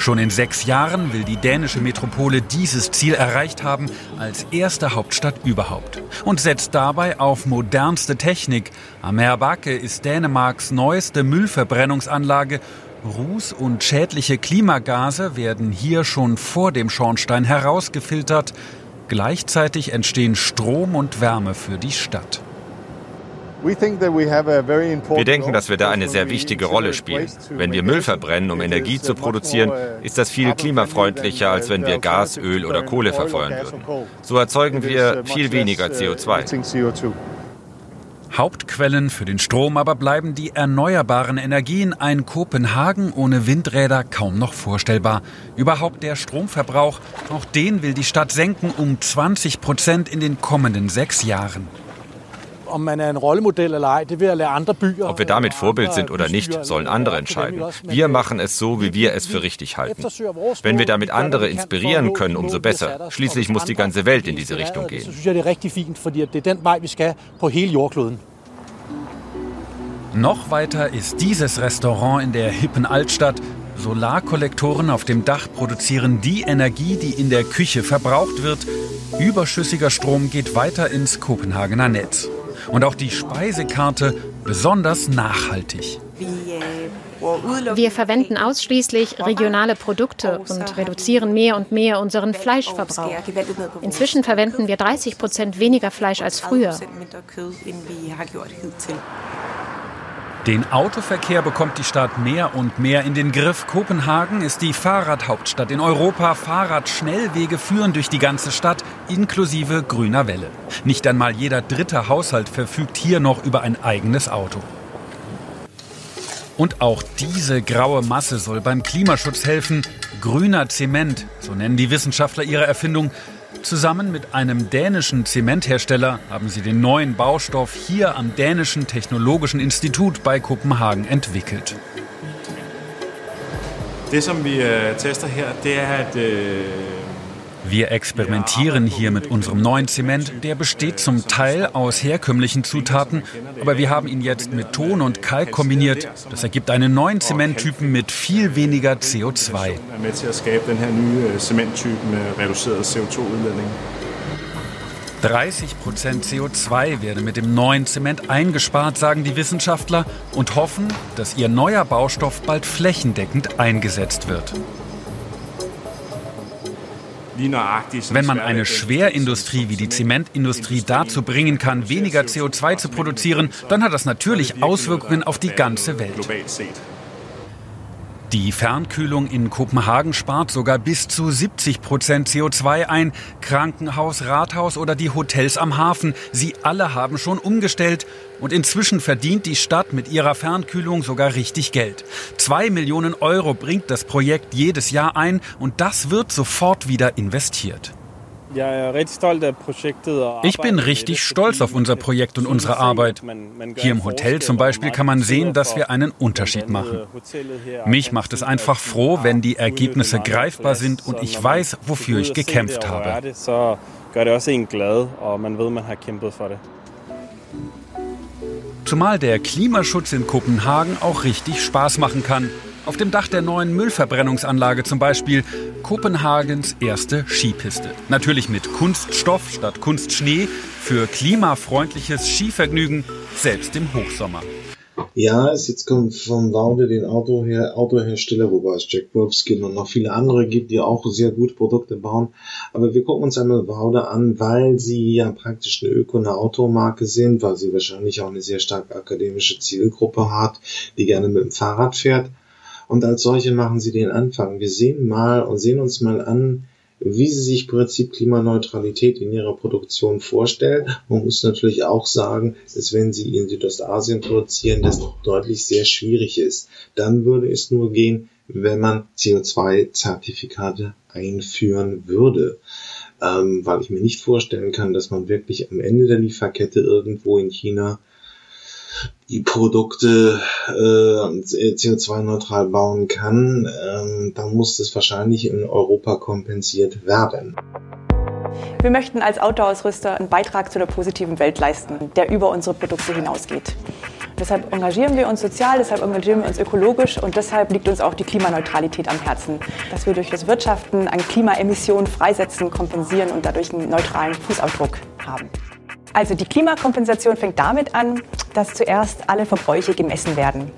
Schon in sechs Jahren will die dänische Metropole dieses Ziel erreicht haben als erste Hauptstadt überhaupt und setzt dabei auf modernste Technik. Amerbake ist Dänemarks neueste Müllverbrennungsanlage. Ruß und schädliche Klimagase werden hier schon vor dem Schornstein herausgefiltert. Gleichzeitig entstehen Strom und Wärme für die Stadt. Wir denken, dass wir da eine sehr wichtige Rolle spielen. Wenn wir Müll verbrennen, um Energie zu produzieren, ist das viel klimafreundlicher, als wenn wir Gas, Öl oder Kohle verfeuern würden. So erzeugen wir viel weniger CO2. Hauptquellen für den Strom aber bleiben die erneuerbaren Energien. Ein Kopenhagen ohne Windräder kaum noch vorstellbar. Überhaupt der Stromverbrauch, auch den will die Stadt senken um 20 Prozent in den kommenden sechs Jahren. Ob wir damit Vorbild sind oder nicht, sollen andere entscheiden. Wir machen es so, wie wir es für richtig halten. Wenn wir damit andere inspirieren können, umso besser. Schließlich muss die ganze Welt in diese Richtung gehen. Noch weiter ist dieses Restaurant in der hippen Altstadt. Solarkollektoren auf dem Dach produzieren die Energie, die in der Küche verbraucht wird. Überschüssiger Strom geht weiter ins Kopenhagener Netz und auch die Speisekarte besonders nachhaltig. Wir verwenden ausschließlich regionale Produkte und reduzieren mehr und mehr unseren Fleischverbrauch. Inzwischen verwenden wir 30 Prozent weniger Fleisch als früher. Den Autoverkehr bekommt die Stadt mehr und mehr in den Griff. Kopenhagen ist die Fahrradhauptstadt in Europa. Fahrradschnellwege führen durch die ganze Stadt, inklusive grüner Welle. Nicht einmal jeder dritte Haushalt verfügt hier noch über ein eigenes Auto. Und auch diese graue Masse soll beim Klimaschutz helfen. Grüner Zement, so nennen die Wissenschaftler ihre Erfindung, Zusammen mit einem dänischen Zementhersteller haben sie den neuen Baustoff hier am Dänischen Technologischen Institut bei Kopenhagen entwickelt. Det, som vi øh, tester her, det er, øh, wir experimentieren hier mit unserem neuen Zement. Der besteht zum Teil aus herkömmlichen Zutaten, aber wir haben ihn jetzt mit Ton und Kalk kombiniert. Das ergibt einen neuen Zementtypen mit viel weniger CO2. 30 Prozent CO2 werden mit dem neuen Zement eingespart, sagen die Wissenschaftler und hoffen, dass ihr neuer Baustoff bald flächendeckend eingesetzt wird. Wenn man eine Schwerindustrie wie die Zementindustrie dazu bringen kann, weniger CO2 zu produzieren, dann hat das natürlich Auswirkungen auf die ganze Welt. Die Fernkühlung in Kopenhagen spart sogar bis zu 70 Prozent CO2 ein. Krankenhaus, Rathaus oder die Hotels am Hafen, sie alle haben schon umgestellt. Und inzwischen verdient die Stadt mit ihrer Fernkühlung sogar richtig Geld. Zwei Millionen Euro bringt das Projekt jedes Jahr ein und das wird sofort wieder investiert. Ich bin richtig stolz auf unser Projekt und unsere Arbeit. Hier im Hotel zum Beispiel kann man sehen, dass wir einen Unterschied machen. Mich macht es einfach froh, wenn die Ergebnisse greifbar sind und ich weiß, wofür ich gekämpft habe. Zumal der Klimaschutz in Kopenhagen auch richtig Spaß machen kann. Auf dem Dach der neuen Müllverbrennungsanlage zum Beispiel Kopenhagens erste Skipiste. Natürlich mit Kunststoff statt Kunstschnee für klimafreundliches Skivergnügen, selbst im Hochsommer. Ja, es jetzt kommt von Laude den Autoher Autohersteller, wobei es Jack Wolfskin und noch viele andere gibt, die auch sehr gute Produkte bauen. Aber wir gucken uns einmal Waude an, weil sie ja praktisch eine Öko- eine Automarke sind, weil sie wahrscheinlich auch eine sehr stark akademische Zielgruppe hat, die gerne mit dem Fahrrad fährt und als solche machen sie den Anfang. Wir sehen mal und sehen uns mal an, wie sie sich Prinzip Klimaneutralität in ihrer Produktion vorstellen. Man muss natürlich auch sagen, dass wenn sie in Südostasien produzieren, das deutlich sehr schwierig ist. Dann würde es nur gehen, wenn man CO2-Zertifikate einführen würde. Ähm, weil ich mir nicht vorstellen kann, dass man wirklich am Ende der Lieferkette irgendwo in China die Produkte äh, CO2-neutral bauen kann, ähm, dann muss das wahrscheinlich in Europa kompensiert werden. Wir möchten als Autoausrüster einen Beitrag zu einer positiven Welt leisten, der über unsere Produkte hinausgeht. Deshalb engagieren wir uns sozial, deshalb engagieren wir uns ökologisch und deshalb liegt uns auch die Klimaneutralität am Herzen, dass wir durch das Wirtschaften an Klimaemissionen freisetzen, kompensieren und dadurch einen neutralen Fußabdruck haben. Also die Klimakompensation fängt damit an, dass zuerst alle Verbräuche gemessen werden.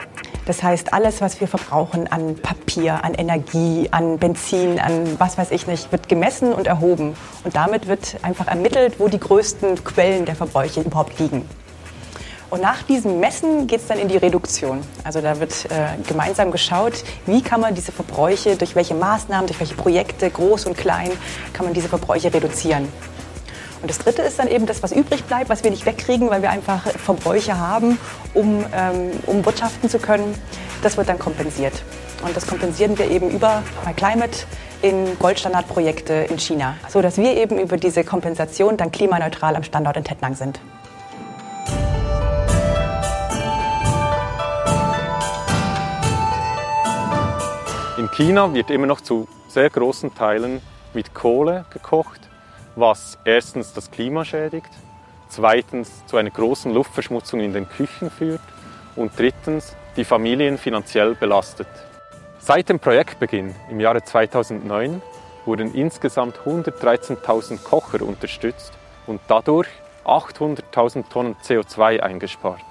Das heißt, alles, was wir verbrauchen an Papier, an Energie, an Benzin, an was weiß ich nicht, wird gemessen und erhoben. Und damit wird einfach ermittelt, wo die größten Quellen der Verbräuche überhaupt liegen. Und nach diesem Messen geht es dann in die Reduktion. Also da wird äh, gemeinsam geschaut, wie kann man diese Verbräuche, durch welche Maßnahmen, durch welche Projekte, groß und klein, kann man diese Verbräuche reduzieren. Und das Dritte ist dann eben das, was übrig bleibt, was wir nicht wegkriegen, weil wir einfach Verbräuche haben, um, ähm, um wirtschaften zu können. Das wird dann kompensiert. Und das kompensieren wir eben über My Climate in Goldstandardprojekte in China, so dass wir eben über diese Kompensation dann klimaneutral am Standort in Tettnang sind. In China wird immer noch zu sehr großen Teilen mit Kohle gekocht was erstens das Klima schädigt, zweitens zu einer großen Luftverschmutzung in den Küchen führt und drittens die Familien finanziell belastet. Seit dem Projektbeginn im Jahre 2009 wurden insgesamt 113.000 Kocher unterstützt und dadurch 800.000 Tonnen CO2 eingespart.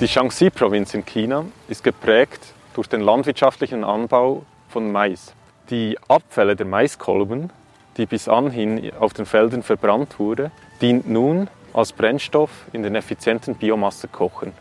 Die Shaanxi-Provinz in China ist geprägt durch den landwirtschaftlichen Anbau von Mais. Die Abfälle der Maiskolben, die bis anhin auf den Feldern verbrannt wurde, dient nun als Brennstoff in den effizienten Biomassekochen.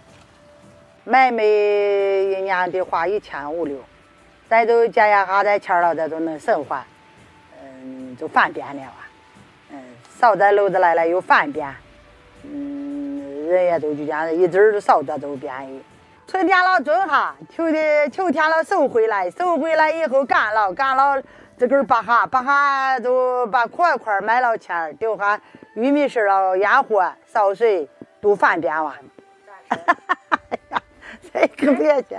春天了种哈，秋天秋天了收回来，收回来以后干了干了，这根把哈把哈都把块块买了钱，丢哈玉米芯了，烟火烧水都方便完。哈哈哈！哈，这个别去。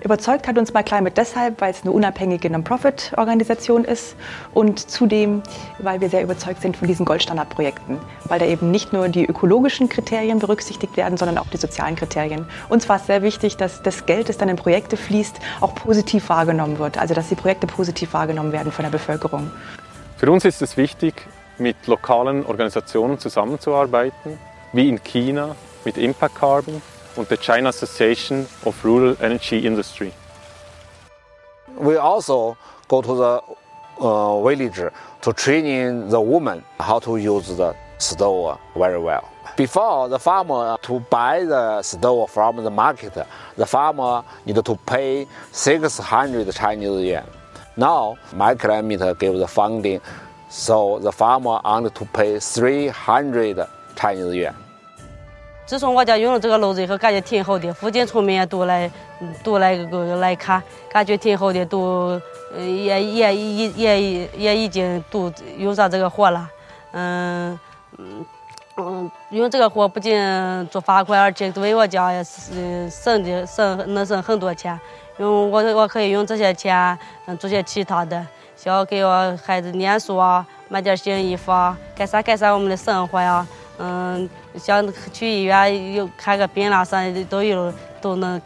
Überzeugt hat uns My Climate deshalb, weil es eine unabhängige Non-Profit-Organisation ist und zudem, weil wir sehr überzeugt sind von diesen Goldstandard-Projekten, weil da eben nicht nur die ökologischen Kriterien berücksichtigt werden, sondern auch die sozialen Kriterien. Uns war es sehr wichtig, dass das Geld, das dann in Projekte fließt, auch positiv wahrgenommen wird, also dass die Projekte positiv wahrgenommen werden von der Bevölkerung. Für uns ist es wichtig, mit lokalen Organisationen zusammenzuarbeiten, wie in China mit Impact Carbon und der China Association of Rural Energy Industry. We also go to the uh, village to training the women how to use the stove very well. Before the farmer to buy the stove from the market, the farmer need to pay 600 Chinese yuan. Now, my climate give the funding, so the farmer only to pay 300 Chinese yuan. 自从我家用了这个炉子以后，感觉挺好的。附近村民也都来，都来个来看，感觉挺好的，都也也也也也已经都用上这个火了。嗯嗯嗯，用这个火不仅做发快，而且对我家也省的省能省很多钱。用我我可以用这些钱嗯做些其他的，像给我孩子念书啊，买点新衣服啊，改善改善我们的生活呀。嗯，想去医院有看个病啦啥的都有，都能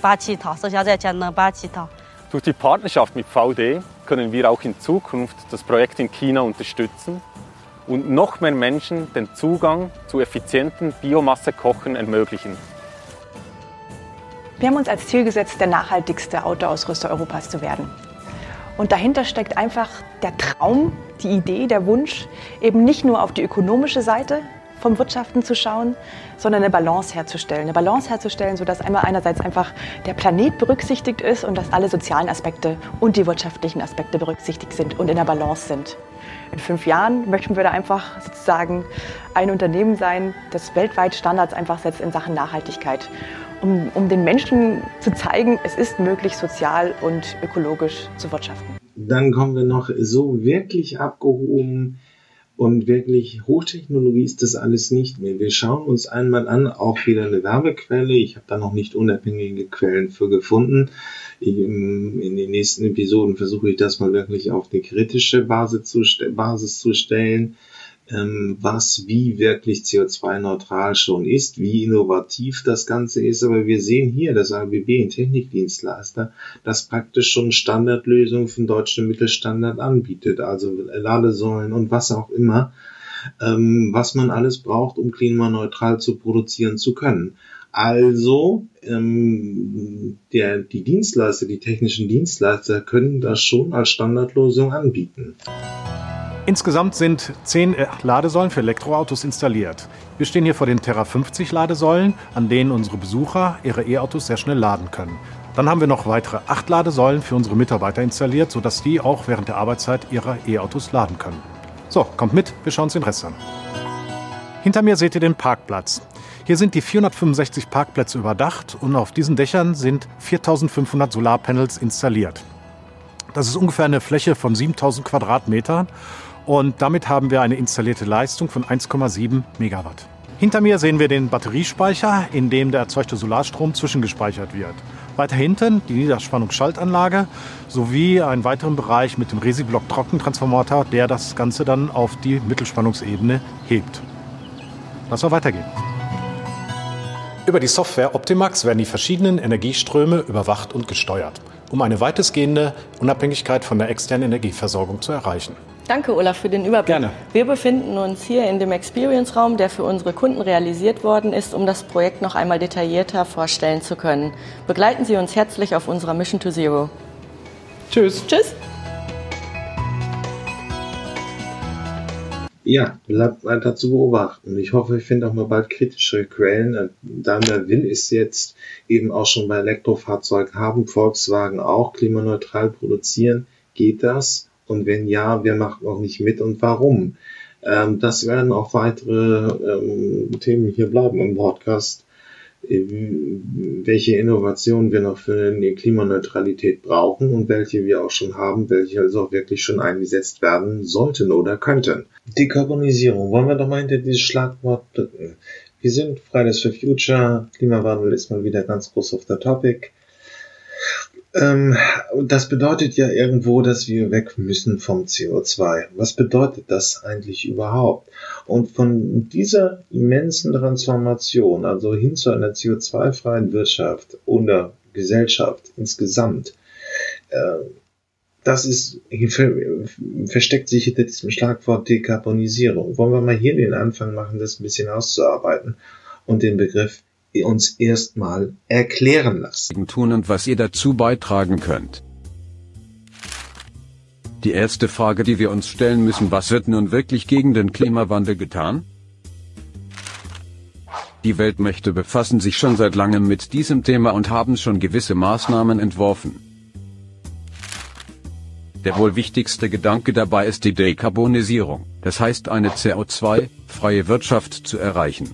把起套，剩下这钱能把起套。Durch die Partnerschaft mit VD können wir auch in Zukunft das Projekt in China unterstützen und noch mehr Menschen den Zugang zu effizienten Biomassekochen ermöglichen. Wir haben uns als Ziel gesetzt, der nachhaltigste Autoausrüster Europas zu werden. Und dahinter steckt einfach der Traum, die Idee, der Wunsch, eben nicht nur auf die ökonomische Seite vom Wirtschaften zu schauen, sondern eine Balance herzustellen. Eine Balance herzustellen, sodass einmal einerseits einfach der Planet berücksichtigt ist und dass alle sozialen Aspekte und die wirtschaftlichen Aspekte berücksichtigt sind und in der Balance sind. In fünf Jahren möchten wir da einfach sozusagen ein Unternehmen sein, das weltweit Standards einfach setzt in Sachen Nachhaltigkeit, um, um den Menschen zu zeigen, es ist möglich, sozial und ökologisch zu wirtschaften. Dann kommen wir noch so wirklich abgehoben Und wirklich Hochtechnologie ist das alles nicht mehr. Wir schauen uns einmal an, auch wieder eine Werbequelle. Ich habe da noch nicht unabhängige Quellen für gefunden. In den nächsten Episoden versuche ich das mal wirklich auf eine kritische Basis zu, Basis zu stellen ähm, was wie wirklich CO2-neutral schon ist, wie innovativ das Ganze ist. Aber wir sehen hier, das ABB, ein Technikdienstleister, das praktisch schon Standardlösungen für den deutschen Mittelstandard anbietet, also Ladesäulen und was auch immer, ähm, was man alles braucht, um klimaneutral zu produzieren zu können. Also ähm, der, die Dienstleister, die technischen Dienstleister können das schon als Standardlösung anbieten. Insgesamt sind zehn äh, Ladesäulen für Elektroautos installiert. Wir stehen hier vor den Terra 50 Ladesäulen, an denen unsere Besucher ihre E-Autos sehr schnell laden können. Dann haben wir noch weitere acht Ladesäulen für unsere Mitarbeiter installiert, sodass die auch während der Arbeitszeit ihre E-Autos laden können. So, kommt mit, wir schauen uns den Rest an. Hinter mir seht ihr den Parkplatz. Hier sind die 465 Parkplätze überdacht und auf diesen Dächern sind 4500 Solarpanels installiert. Das ist ungefähr eine Fläche von 7000 Quadratmetern und damit haben wir eine installierte Leistung von 1,7 Megawatt. Hinter mir sehen wir den Batteriespeicher, in dem der erzeugte Solarstrom zwischengespeichert wird. Weiter hinten die Niederspannungsschaltanlage sowie einen weiteren Bereich mit dem Resiblock Trockentransformator, der das Ganze dann auf die Mittelspannungsebene hebt. Lass mal weitergehen. Über die Software Optimax werden die verschiedenen Energieströme überwacht und gesteuert, um eine weitestgehende Unabhängigkeit von der externen Energieversorgung zu erreichen. Danke, Olaf, für den Überblick. Gerne. Wir befinden uns hier in dem Experience-Raum, der für unsere Kunden realisiert worden ist, um das Projekt noch einmal detaillierter vorstellen zu können. Begleiten Sie uns herzlich auf unserer Mission to Zero. Tschüss. Tschüss. Ja, bleibt weiter zu beobachten. Ich hoffe, ich finde auch mal bald kritische Quellen. Daimler will es jetzt eben auch schon bei Elektrofahrzeugen haben, Volkswagen auch klimaneutral produzieren. Geht das? Und wenn ja, wer macht noch nicht mit und warum? Ähm, das werden auch weitere ähm, Themen hier bleiben im Podcast. Äh, welche Innovationen wir noch für die Klimaneutralität brauchen und welche wir auch schon haben, welche also auch wirklich schon eingesetzt werden sollten oder könnten. Dekarbonisierung. Wollen wir doch mal hinter dieses Schlagwort blicken. Wir sind Fridays for Future. Klimawandel ist mal wieder ganz groß auf der Topic. Ähm, das bedeutet ja irgendwo, dass wir weg müssen vom CO2. Was bedeutet das eigentlich überhaupt? Und von dieser immensen Transformation, also hin zu einer CO2-freien Wirtschaft oder Gesellschaft insgesamt, äh, das ist, versteckt sich hinter diesem Schlagwort Dekarbonisierung. Wollen wir mal hier den Anfang machen, das ein bisschen auszuarbeiten und den Begriff uns erstmal erklären lassen. Tun und was ihr dazu beitragen könnt. Die erste Frage, die wir uns stellen müssen, was wird nun wirklich gegen den Klimawandel getan? Die Weltmächte befassen sich schon seit langem mit diesem Thema und haben schon gewisse Maßnahmen entworfen. Der wohl wichtigste Gedanke dabei ist die Dekarbonisierung, das heißt eine CO2-freie Wirtschaft zu erreichen.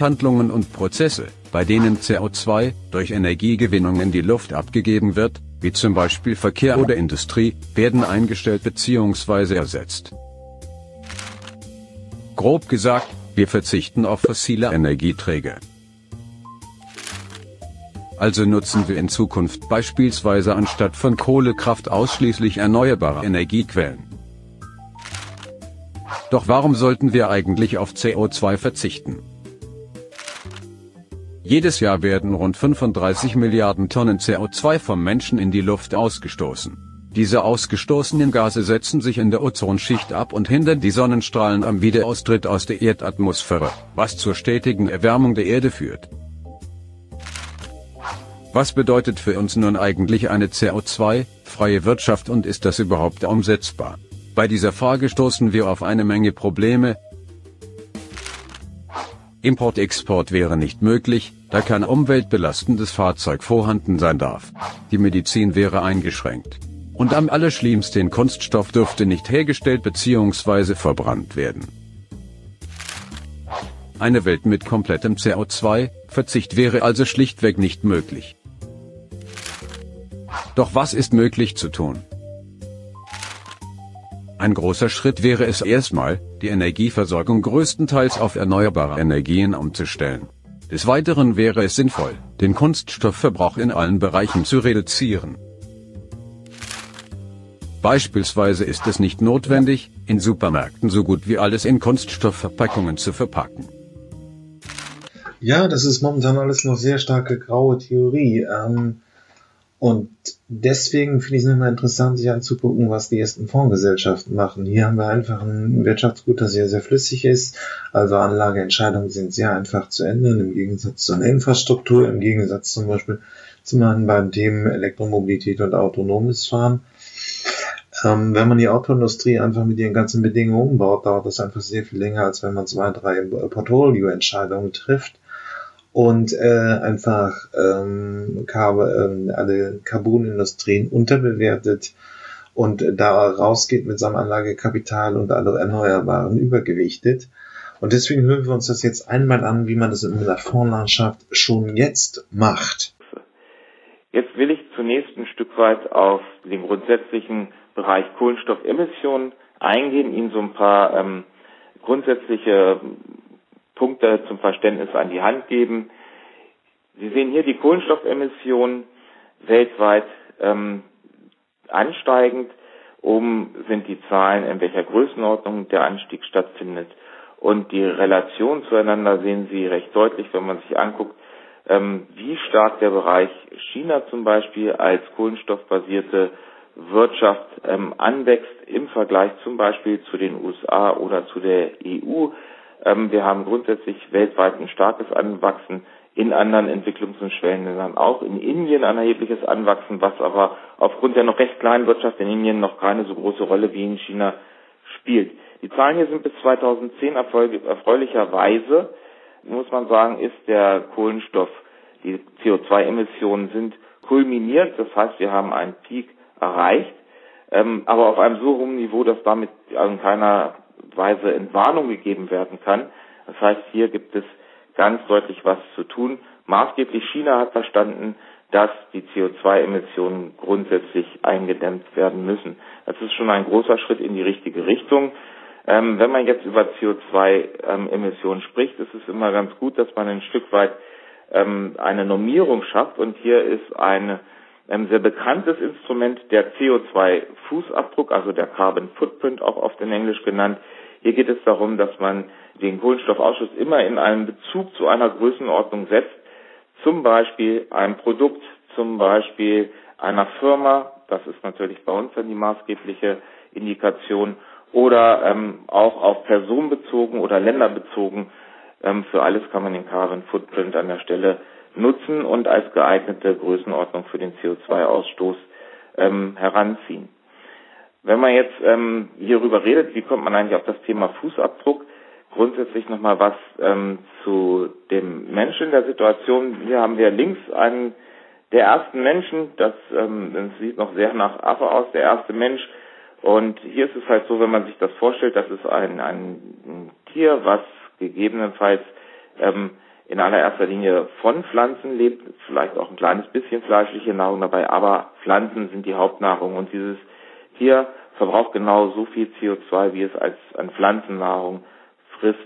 Handlungen und Prozesse, bei denen CO2 durch Energiegewinnung in die Luft abgegeben wird, wie zum Beispiel Verkehr oder Industrie, werden eingestellt bzw. ersetzt. Grob gesagt, wir verzichten auf fossile Energieträger. Also nutzen wir in Zukunft beispielsweise anstatt von Kohlekraft ausschließlich erneuerbare Energiequellen. Doch warum sollten wir eigentlich auf CO2 verzichten? Jedes Jahr werden rund 35 Milliarden Tonnen CO2 vom Menschen in die Luft ausgestoßen. Diese ausgestoßenen Gase setzen sich in der Ozonschicht ab und hindern die Sonnenstrahlen am Wiederaustritt aus der Erdatmosphäre, was zur stetigen Erwärmung der Erde führt. Was bedeutet für uns nun eigentlich eine CO2-freie Wirtschaft und ist das überhaupt umsetzbar? Bei dieser Frage stoßen wir auf eine Menge Probleme, Import-Export wäre nicht möglich, da kein umweltbelastendes Fahrzeug vorhanden sein darf. Die Medizin wäre eingeschränkt. Und am allerschlimmsten Kunststoff dürfte nicht hergestellt bzw. verbrannt werden. Eine Welt mit komplettem CO2-Verzicht wäre also schlichtweg nicht möglich. Doch was ist möglich zu tun? Ein großer Schritt wäre es erstmal, die Energieversorgung größtenteils auf erneuerbare Energien umzustellen. Des Weiteren wäre es sinnvoll, den Kunststoffverbrauch in allen Bereichen zu reduzieren. Beispielsweise ist es nicht notwendig, in Supermärkten so gut wie alles in Kunststoffverpackungen zu verpacken. Ja, das ist momentan alles noch sehr starke graue Theorie. Ähm, und deswegen finde ich es immer interessant, sich anzugucken, was die ersten Fondsgesellschaften machen. Hier haben wir einfach ein Wirtschaftsgut, das sehr, sehr flüssig ist. Also Anlageentscheidungen sind sehr einfach zu ändern, im Gegensatz zu einer Infrastruktur, im Gegensatz zum Beispiel zu machen beim Themen Elektromobilität und autonomes Fahren. Ähm, wenn man die Autoindustrie einfach mit ihren ganzen Bedingungen umbaut, dauert das einfach sehr viel länger, als wenn man zwei, drei Portfolio-Entscheidungen trifft und äh, einfach ähm, ähm, alle Carbonindustrien unterbewertet und da rausgeht mit seinem Anlagekapital und alle Erneuerbaren übergewichtet. Und deswegen hören wir uns das jetzt einmal an, wie man das in der Fondslandschaft schon jetzt macht. Jetzt will ich zunächst ein Stück weit auf den grundsätzlichen Bereich Kohlenstoffemissionen eingehen, Ihnen so ein paar ähm, grundsätzliche Punkte zum Verständnis an die Hand geben. Sie sehen hier die Kohlenstoffemissionen weltweit ähm, ansteigend. Oben sind die Zahlen, in welcher Größenordnung der Anstieg stattfindet. Und die Relation zueinander sehen Sie recht deutlich, wenn man sich anguckt, ähm, wie stark der Bereich China zum Beispiel als kohlenstoffbasierte Wirtschaft ähm, anwächst im Vergleich zum Beispiel zu den USA oder zu der EU. Ähm, wir haben grundsätzlich weltweit ein starkes Anwachsen, in anderen Entwicklungs- und Schwellenländern auch, in Indien ein erhebliches Anwachsen, was aber aufgrund der noch recht kleinen Wirtschaft in Indien noch keine so große Rolle wie in China spielt. Die Zahlen hier sind bis 2010 erfreulicherweise, muss man sagen, ist der Kohlenstoff, die CO2-Emissionen sind kulminiert, das heißt, wir haben einen Peak erreicht, ähm, aber auf einem so hohen Niveau, dass damit in keiner Weise Entwarnung gegeben werden kann. Das heißt, hier gibt es ganz deutlich was zu tun. Maßgeblich China hat verstanden, dass die CO2-Emissionen grundsätzlich eingedämmt werden müssen. Das ist schon ein großer Schritt in die richtige Richtung. Ähm, wenn man jetzt über CO2-Emissionen ähm, spricht, ist es immer ganz gut, dass man ein Stück weit ähm, eine Normierung schafft. Und hier ist ein sehr bekanntes Instrument der CO2-Fußabdruck, also der Carbon Footprint auch oft in Englisch genannt. Hier geht es darum, dass man den Kohlenstoffausschuss immer in einen Bezug zu einer Größenordnung setzt, zum Beispiel ein Produkt, zum Beispiel einer Firma, das ist natürlich bei uns dann die maßgebliche Indikation, oder ähm, auch auf Person bezogen oder Länder bezogen. Ähm, für alles kann man den Carbon Footprint an der Stelle nutzen und als geeignete Größenordnung für den CO2-Ausstoß ähm, heranziehen. Wenn man jetzt ähm, hierüber redet, wie kommt man eigentlich auf das Thema Fußabdruck? Grundsätzlich nochmal was ähm, zu dem Menschen in der Situation. Hier haben wir links einen der ersten Menschen, das, ähm, das sieht noch sehr nach Affe aus, der erste Mensch. Und hier ist es halt so, wenn man sich das vorstellt, das ist ein, ein Tier, was gegebenenfalls ähm, in allererster Linie von Pflanzen lebt, vielleicht auch ein kleines bisschen fleischliche Nahrung dabei, aber Pflanzen sind die Hauptnahrung und dieses Tier verbraucht genau so viel CO2, wie es als an Pflanzennahrung frisst.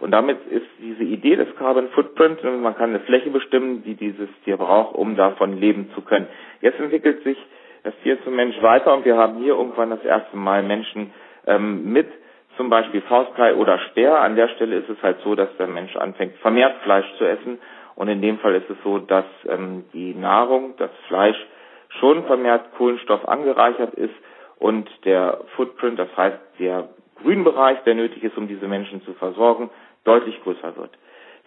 Und damit ist diese Idee des Carbon Footprint, man kann eine Fläche bestimmen, die dieses Tier braucht, um davon leben zu können. Jetzt entwickelt sich das Tier zum Mensch weiter und wir haben hier irgendwann das erste Mal Menschen ähm, mit zum Beispiel Faustkai oder Speer. An der Stelle ist es halt so, dass der Mensch anfängt, vermehrt Fleisch zu essen. Und in dem Fall ist es so, dass ähm, die Nahrung, das Fleisch, schon vermehrt Kohlenstoff angereichert ist und der Footprint, das heißt der Grünbereich, der nötig ist, um diese Menschen zu versorgen, deutlich größer wird.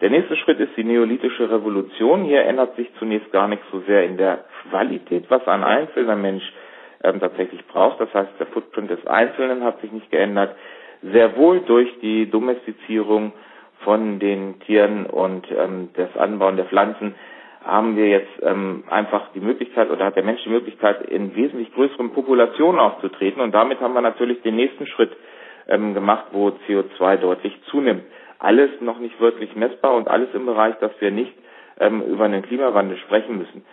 Der nächste Schritt ist die neolithische Revolution. Hier ändert sich zunächst gar nichts so sehr in der Qualität, was ein einzelner Mensch ähm, tatsächlich braucht. Das heißt, der Footprint des Einzelnen hat sich nicht geändert. Sehr wohl durch die Domestizierung von den Tieren und ähm, das Anbauen der Pflanzen haben wir jetzt ähm, einfach die Möglichkeit oder hat der Mensch die Möglichkeit, in wesentlich größeren Populationen aufzutreten. Und damit haben wir natürlich den nächsten Schritt ähm, gemacht, wo CO2 deutlich zunimmt. Alles noch nicht wirklich messbar und alles im Bereich, dass wir nicht ähm, über einen Klimawandel sprechen müssen.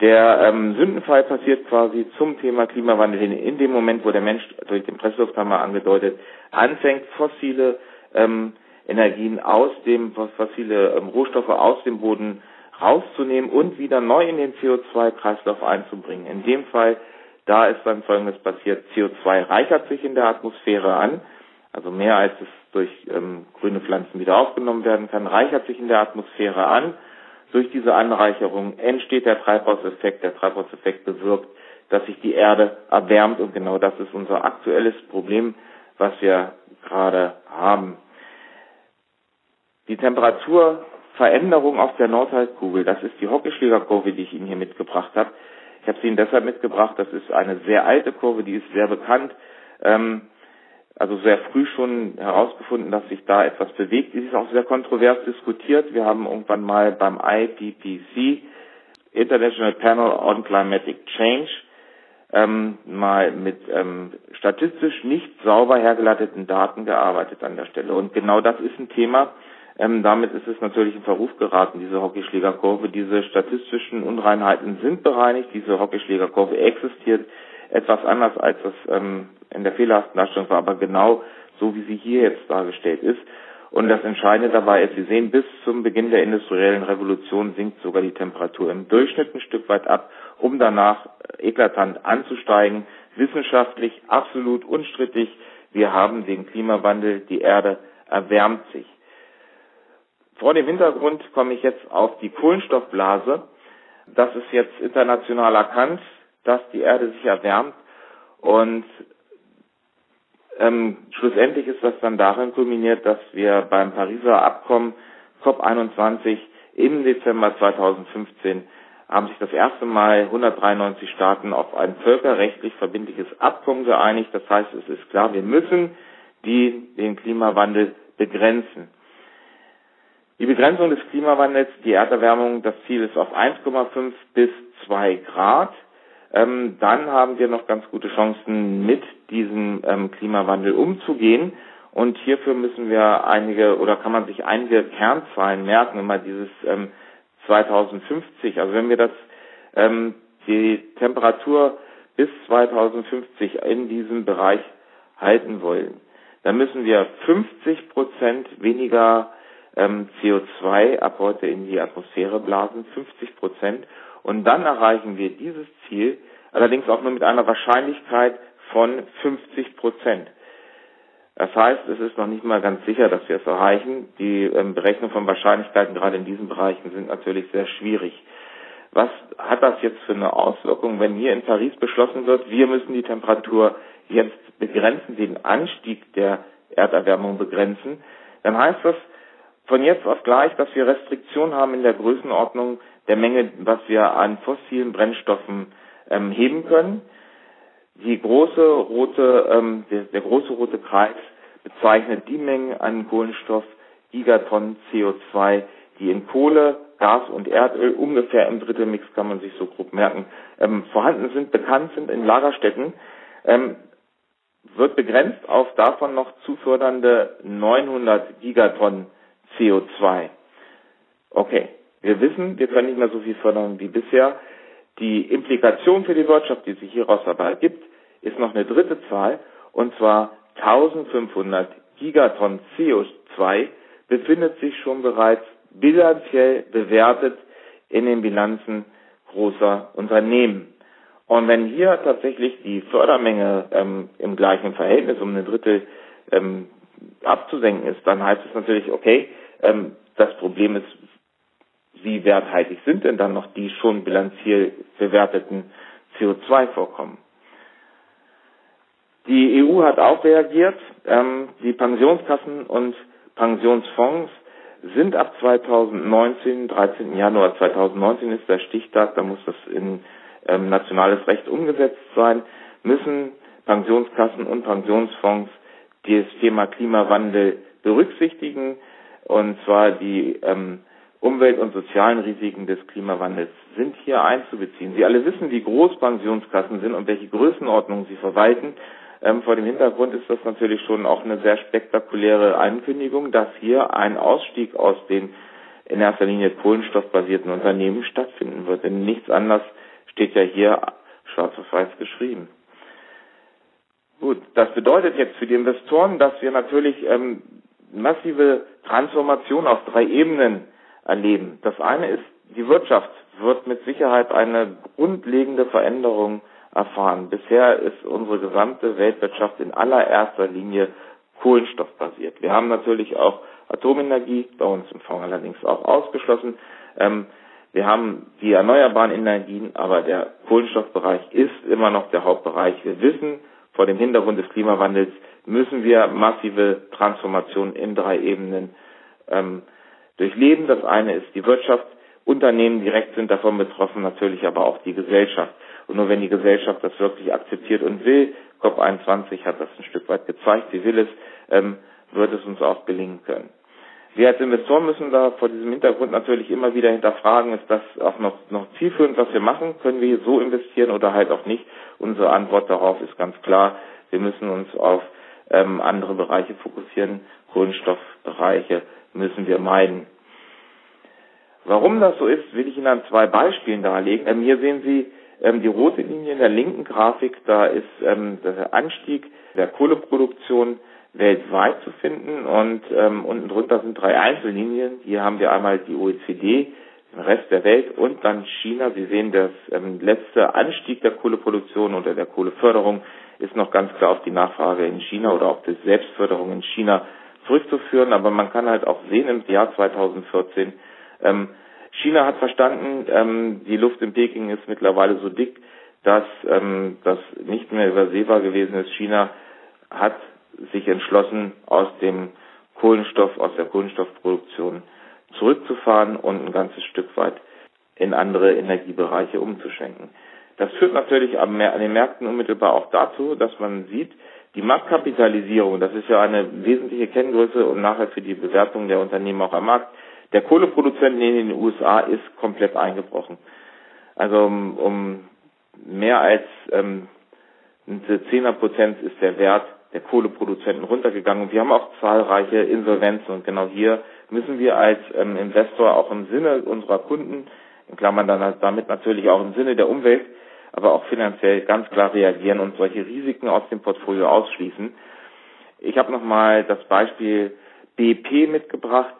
Der ähm, Sündenfall passiert quasi zum Thema Klimawandel hin, in dem Moment, wo der Mensch durch den Presslufthammer angedeutet anfängt, fossile ähm, Energien aus dem, fossile ähm, Rohstoffe aus dem Boden rauszunehmen und wieder neu in den CO2-Kreislauf einzubringen. In dem Fall, da ist dann Folgendes passiert, CO2 reichert sich in der Atmosphäre an, also mehr als es durch ähm, grüne Pflanzen wieder aufgenommen werden kann, reichert sich in der Atmosphäre an durch diese Anreicherung entsteht der Treibhauseffekt. Der Treibhauseffekt bewirkt, dass sich die Erde erwärmt und genau das ist unser aktuelles Problem, was wir gerade haben. Die Temperaturveränderung auf der Nordhalbkugel, das ist die Hockeyschlägerkurve, die ich Ihnen hier mitgebracht habe. Ich habe sie Ihnen deshalb mitgebracht, das ist eine sehr alte Kurve, die ist sehr bekannt. Ähm, also sehr früh schon herausgefunden, dass sich da etwas bewegt. Es ist auch sehr kontrovers diskutiert. Wir haben irgendwann mal beim IPCC, International Panel on Climatic Change, ähm, mal mit ähm, statistisch nicht sauber hergeleiteten Daten gearbeitet an der Stelle. Und genau das ist ein Thema. Ähm, damit ist es natürlich in Verruf geraten, diese Hockeyschlägerkurve. Diese statistischen Unreinheiten sind bereinigt. Diese Hockeyschlägerkurve existiert etwas anders, als das ähm, in der fehlerhaften Darstellung war, aber genau so, wie sie hier jetzt dargestellt ist. Und das Entscheidende dabei ist, Sie sehen, bis zum Beginn der industriellen Revolution sinkt sogar die Temperatur im Durchschnitt ein Stück weit ab, um danach eklatant anzusteigen. Wissenschaftlich absolut unstrittig. Wir haben den Klimawandel, die Erde erwärmt sich. Vor dem Hintergrund komme ich jetzt auf die Kohlenstoffblase. Das ist jetzt international erkannt dass die Erde sich erwärmt und ähm, schlussendlich ist das dann darin kulminiert, dass wir beim Pariser Abkommen COP21 im Dezember 2015 haben sich das erste Mal 193 Staaten auf ein völkerrechtlich verbindliches Abkommen geeinigt. Das heißt, es ist klar, wir müssen die, den Klimawandel begrenzen. Die Begrenzung des Klimawandels, die Erderwärmung, das Ziel ist auf 1,5 bis 2 Grad ähm, dann haben wir noch ganz gute Chancen, mit diesem ähm, Klimawandel umzugehen. Und hierfür müssen wir einige oder kann man sich einige Kernzahlen merken, immer dieses ähm, 2050. Also wenn wir das ähm, die Temperatur bis 2050 in diesem Bereich halten wollen, dann müssen wir 50 Prozent weniger ähm, CO2 ab heute in die Atmosphäre blasen, 50 Prozent. Und dann erreichen wir dieses Ziel allerdings auch nur mit einer Wahrscheinlichkeit von 50 Prozent. Das heißt, es ist noch nicht mal ganz sicher, dass wir es erreichen. Die ähm, Berechnung von Wahrscheinlichkeiten gerade in diesen Bereichen sind natürlich sehr schwierig. Was hat das jetzt für eine Auswirkung, wenn hier in Paris beschlossen wird, wir müssen die Temperatur jetzt begrenzen, den Anstieg der Erderwärmung begrenzen? Dann heißt das von jetzt auf gleich, dass wir Restriktionen haben in der Größenordnung der Menge, was wir an fossilen Brennstoffen ähm, heben können. Die große rote, ähm, der, der große rote Kreis bezeichnet die Mengen an Kohlenstoff, Gigatonnen CO2, die in Kohle, Gas und Erdöl ungefähr im Drittelmix, kann man sich so grob merken, ähm, vorhanden sind, bekannt sind in Lagerstätten, ähm, wird begrenzt auf davon noch zu fördernde 900 Gigatonnen CO2. Okay, wir wissen, wir können nicht mehr so viel fördern wie bisher. Die Implikation für die Wirtschaft, die sich hieraus aber ergibt, ist noch eine dritte Zahl, und zwar 1500 Gigatonnen CO2 befindet sich schon bereits bilanziell bewertet in den Bilanzen großer Unternehmen. Und wenn hier tatsächlich die Fördermenge ähm, im gleichen Verhältnis um ein Drittel ähm, abzusenken ist, dann heißt es natürlich, okay, ähm, das Problem ist wie werthaltig sind denn dann noch die schon bilanziell bewerteten CO2-Vorkommen? Die EU hat auch reagiert. Ähm, die Pensionskassen und Pensionsfonds sind ab 2019, 13. Januar 2019 ist der Stichtag, da muss das in ähm, nationales Recht umgesetzt sein, müssen Pensionskassen und Pensionsfonds das Thema Klimawandel berücksichtigen, und zwar die ähm, Umwelt- und sozialen Risiken des Klimawandels sind hier einzubeziehen. Sie alle wissen, wie groß Pensionskassen sind und welche Größenordnung sie verwalten. Ähm, vor dem Hintergrund ist das natürlich schon auch eine sehr spektakuläre Ankündigung, dass hier ein Ausstieg aus den in erster Linie kohlenstoffbasierten Unternehmen stattfinden wird. Denn nichts anderes Steht ja hier schwarz auf weiß geschrieben. Gut, das bedeutet jetzt für die Investoren, dass wir natürlich ähm, massive Transformation auf drei Ebenen erleben. Das eine ist, die Wirtschaft wird mit Sicherheit eine grundlegende Veränderung erfahren. Bisher ist unsere gesamte Weltwirtschaft in allererster Linie kohlenstoffbasiert. Wir haben natürlich auch Atomenergie, bei uns im Fonds allerdings auch ausgeschlossen. Ähm, wir haben die erneuerbaren Energien, aber der Kohlenstoffbereich ist immer noch der Hauptbereich. Wir wissen, vor dem Hintergrund des Klimawandels müssen wir massive Transformationen in drei Ebenen ähm, durchleben. Das eine ist die Wirtschaft, Unternehmen direkt sind davon betroffen, natürlich aber auch die Gesellschaft. Und nur wenn die Gesellschaft das wirklich akzeptiert und will, COP21 hat das ein Stück weit gezeigt, sie will es, ähm, wird es uns auch gelingen können. Wir als Investoren müssen da vor diesem Hintergrund natürlich immer wieder hinterfragen, ist das auch noch, noch zielführend, was wir machen? Können wir so investieren oder halt auch nicht? Unsere Antwort darauf ist ganz klar, wir müssen uns auf ähm, andere Bereiche fokussieren. Kohlenstoffbereiche müssen wir meiden. Warum das so ist, will ich Ihnen an zwei Beispielen darlegen. Ähm, hier sehen Sie ähm, die rote Linie in der linken Grafik, da ist ähm, der Anstieg der Kohleproduktion weltweit zu finden und ähm, unten drunter sind drei Einzellinien. Hier haben wir einmal die OECD, den Rest der Welt und dann China. Sie sehen, das ähm, letzte Anstieg der Kohleproduktion oder der Kohleförderung ist noch ganz klar auf die Nachfrage in China oder auf die Selbstförderung in China zurückzuführen. Aber man kann halt auch sehen im Jahr 2014, ähm, China hat verstanden, ähm, die Luft in Peking ist mittlerweile so dick, dass ähm, das nicht mehr übersehbar gewesen ist. China hat sich entschlossen, aus dem Kohlenstoff, aus der Kohlenstoffproduktion zurückzufahren und ein ganzes Stück weit in andere Energiebereiche umzuschwenken. Das führt natürlich an den Märkten unmittelbar auch dazu, dass man sieht, die Marktkapitalisierung, das ist ja eine wesentliche Kenngröße und nachher für die Bewertung der Unternehmen auch am Markt, der Kohleproduzenten in den USA ist komplett eingebrochen. Also um, um mehr als ähm, 10er Prozent ist der Wert der Kohleproduzenten runtergegangen. Und wir haben auch zahlreiche Insolvenzen. Und genau hier müssen wir als ähm, Investor auch im Sinne unserer Kunden, in Klammern dann halt damit natürlich auch im Sinne der Umwelt, aber auch finanziell ganz klar reagieren und solche Risiken aus dem Portfolio ausschließen. Ich habe nochmal das Beispiel BP mitgebracht.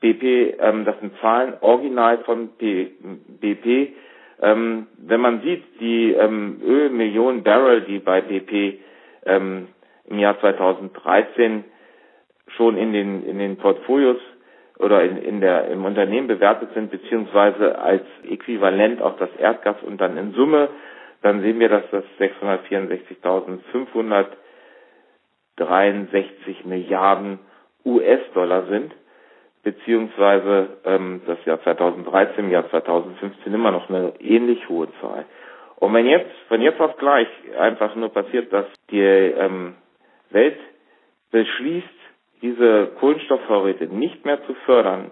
BP, ähm, das sind Zahlen original von P BP. Ähm, wenn man sieht, die ähm, Ölmillionen Barrel, die bei BP ähm, im Jahr 2013 schon in den, in den Portfolios oder in, in der, im Unternehmen bewertet sind, beziehungsweise als Äquivalent auf das Erdgas und dann in Summe, dann sehen wir, dass das 664.563 Milliarden US-Dollar sind, beziehungsweise ähm, das Jahr 2013, im Jahr 2015 immer noch eine ähnlich hohe Zahl. Und wenn jetzt, wenn jetzt auf gleich einfach nur passiert, dass die ähm, Welt beschließt, diese Kohlenstoffvorräte nicht mehr zu fördern,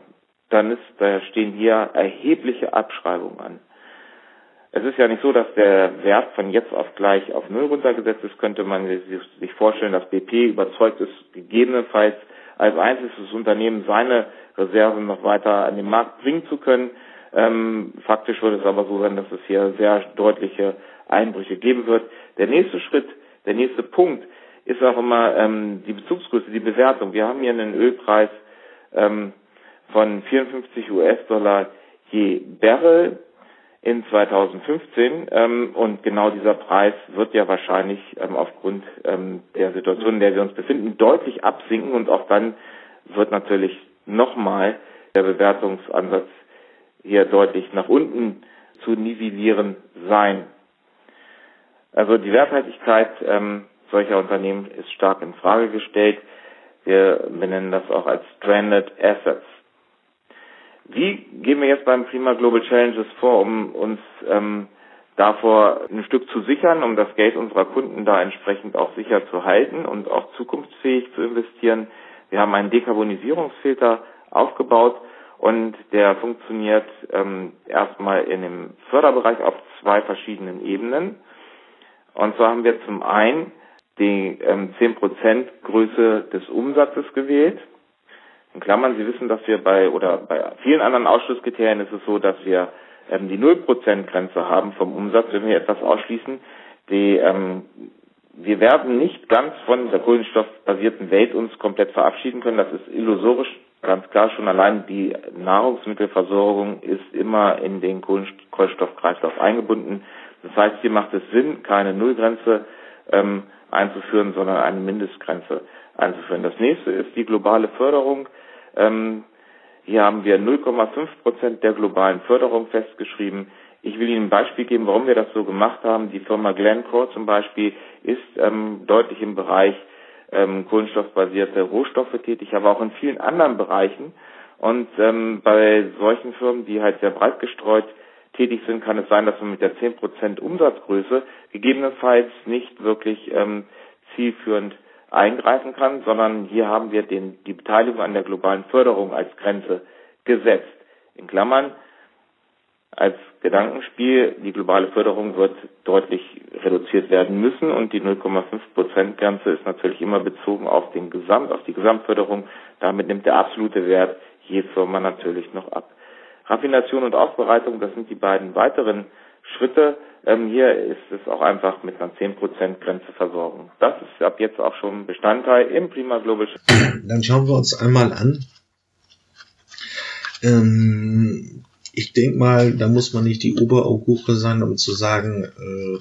dann ist, da stehen hier erhebliche Abschreibungen an. Es ist ja nicht so, dass der Wert von jetzt auf gleich auf Null runtergesetzt ist, könnte man sich vorstellen, dass BP überzeugt ist, gegebenenfalls als einziges Unternehmen seine Reserven noch weiter an den Markt bringen zu können. Ähm, faktisch wird es aber so sein, dass es hier sehr deutliche Einbrüche geben wird. Der nächste Schritt, der nächste Punkt ist auch immer ähm, die Bezugsgröße, die Bewertung. Wir haben hier einen Ölpreis ähm, von 54 US-Dollar je Barrel in 2015 ähm, und genau dieser Preis wird ja wahrscheinlich ähm, aufgrund ähm, der Situation, in der wir uns befinden, deutlich absinken und auch dann wird natürlich nochmal der Bewertungsansatz hier deutlich nach unten zu nivellieren sein. Also die Werthaltigkeit ähm, solcher Unternehmen ist stark in Frage gestellt. Wir benennen das auch als Stranded Assets. Wie gehen wir jetzt beim Prima Global Challenges vor, um uns ähm, davor ein Stück zu sichern, um das Geld unserer Kunden da entsprechend auch sicher zu halten und auch zukunftsfähig zu investieren? Wir haben einen Dekarbonisierungsfilter aufgebaut und der funktioniert ähm, erstmal in dem Förderbereich auf zwei verschiedenen Ebenen. Und zwar haben wir zum einen die ähm, 10% Größe des Umsatzes gewählt. In Klammern, Sie wissen, dass wir bei oder bei vielen anderen Ausschlusskriterien ist es so, dass wir ähm, die 0%-Grenze haben vom Umsatz, wenn wir etwas ausschließen, die, ähm, wir werden nicht ganz von der kohlenstoffbasierten Welt uns komplett verabschieden können. Das ist illusorisch, ganz klar. Schon allein die Nahrungsmittelversorgung ist immer in den Kohlenstoffkreislauf eingebunden. Das heißt, hier macht es Sinn, keine Nullgrenze ähm, einzuführen, sondern eine Mindestgrenze einzuführen. Das nächste ist die globale Förderung. Ähm, hier haben wir 0,5 Prozent der globalen Förderung festgeschrieben. Ich will Ihnen ein Beispiel geben, warum wir das so gemacht haben. Die Firma Glencore zum Beispiel ist ähm, deutlich im Bereich ähm, kohlenstoffbasierte Rohstoffe tätig, aber auch in vielen anderen Bereichen. Und ähm, bei solchen Firmen, die halt sehr breit gestreut tätig sind, kann es sein, dass man mit der 10% Umsatzgröße gegebenenfalls nicht wirklich ähm, zielführend eingreifen kann, sondern hier haben wir den, die Beteiligung an der globalen Förderung als Grenze gesetzt. In Klammern, als Gedankenspiel, die globale Förderung wird deutlich reduziert werden müssen und die 0,5 Grenze ist natürlich immer bezogen auf den Gesamt, auf die Gesamtförderung. Damit nimmt der absolute Wert je Firma natürlich noch ab. Raffination und Aufbereitung, das sind die beiden weiteren Schritte. Ähm, hier ist es auch einfach mit einer 10% Grenze versorgen. Das ist ab jetzt auch schon Bestandteil im Prima Global. Dann schauen wir uns einmal an. Ähm, ich denke mal, da muss man nicht die Oberaugure sein, um zu sagen, äh,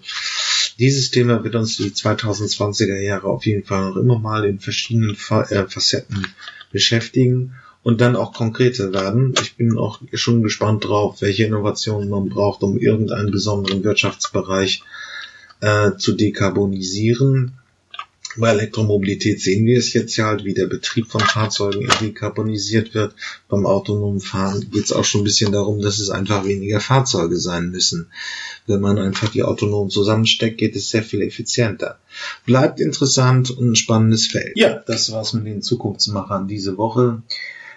dieses Thema wird uns die 2020er Jahre auf jeden Fall noch immer mal in verschiedenen Fa äh, Facetten beschäftigen und dann auch konkreter werden. Ich bin auch schon gespannt drauf, welche Innovationen man braucht, um irgendeinen besonderen Wirtschaftsbereich äh, zu dekarbonisieren. Bei Elektromobilität sehen wir es jetzt ja halt, wie der Betrieb von Fahrzeugen dekarbonisiert wird. Beim autonomen Fahren geht es auch schon ein bisschen darum, dass es einfach weniger Fahrzeuge sein müssen. Wenn man einfach die autonom zusammensteckt, geht es sehr viel effizienter. Bleibt interessant und ein spannendes Feld. Ja, das war's mit den Zukunftsmachern diese Woche.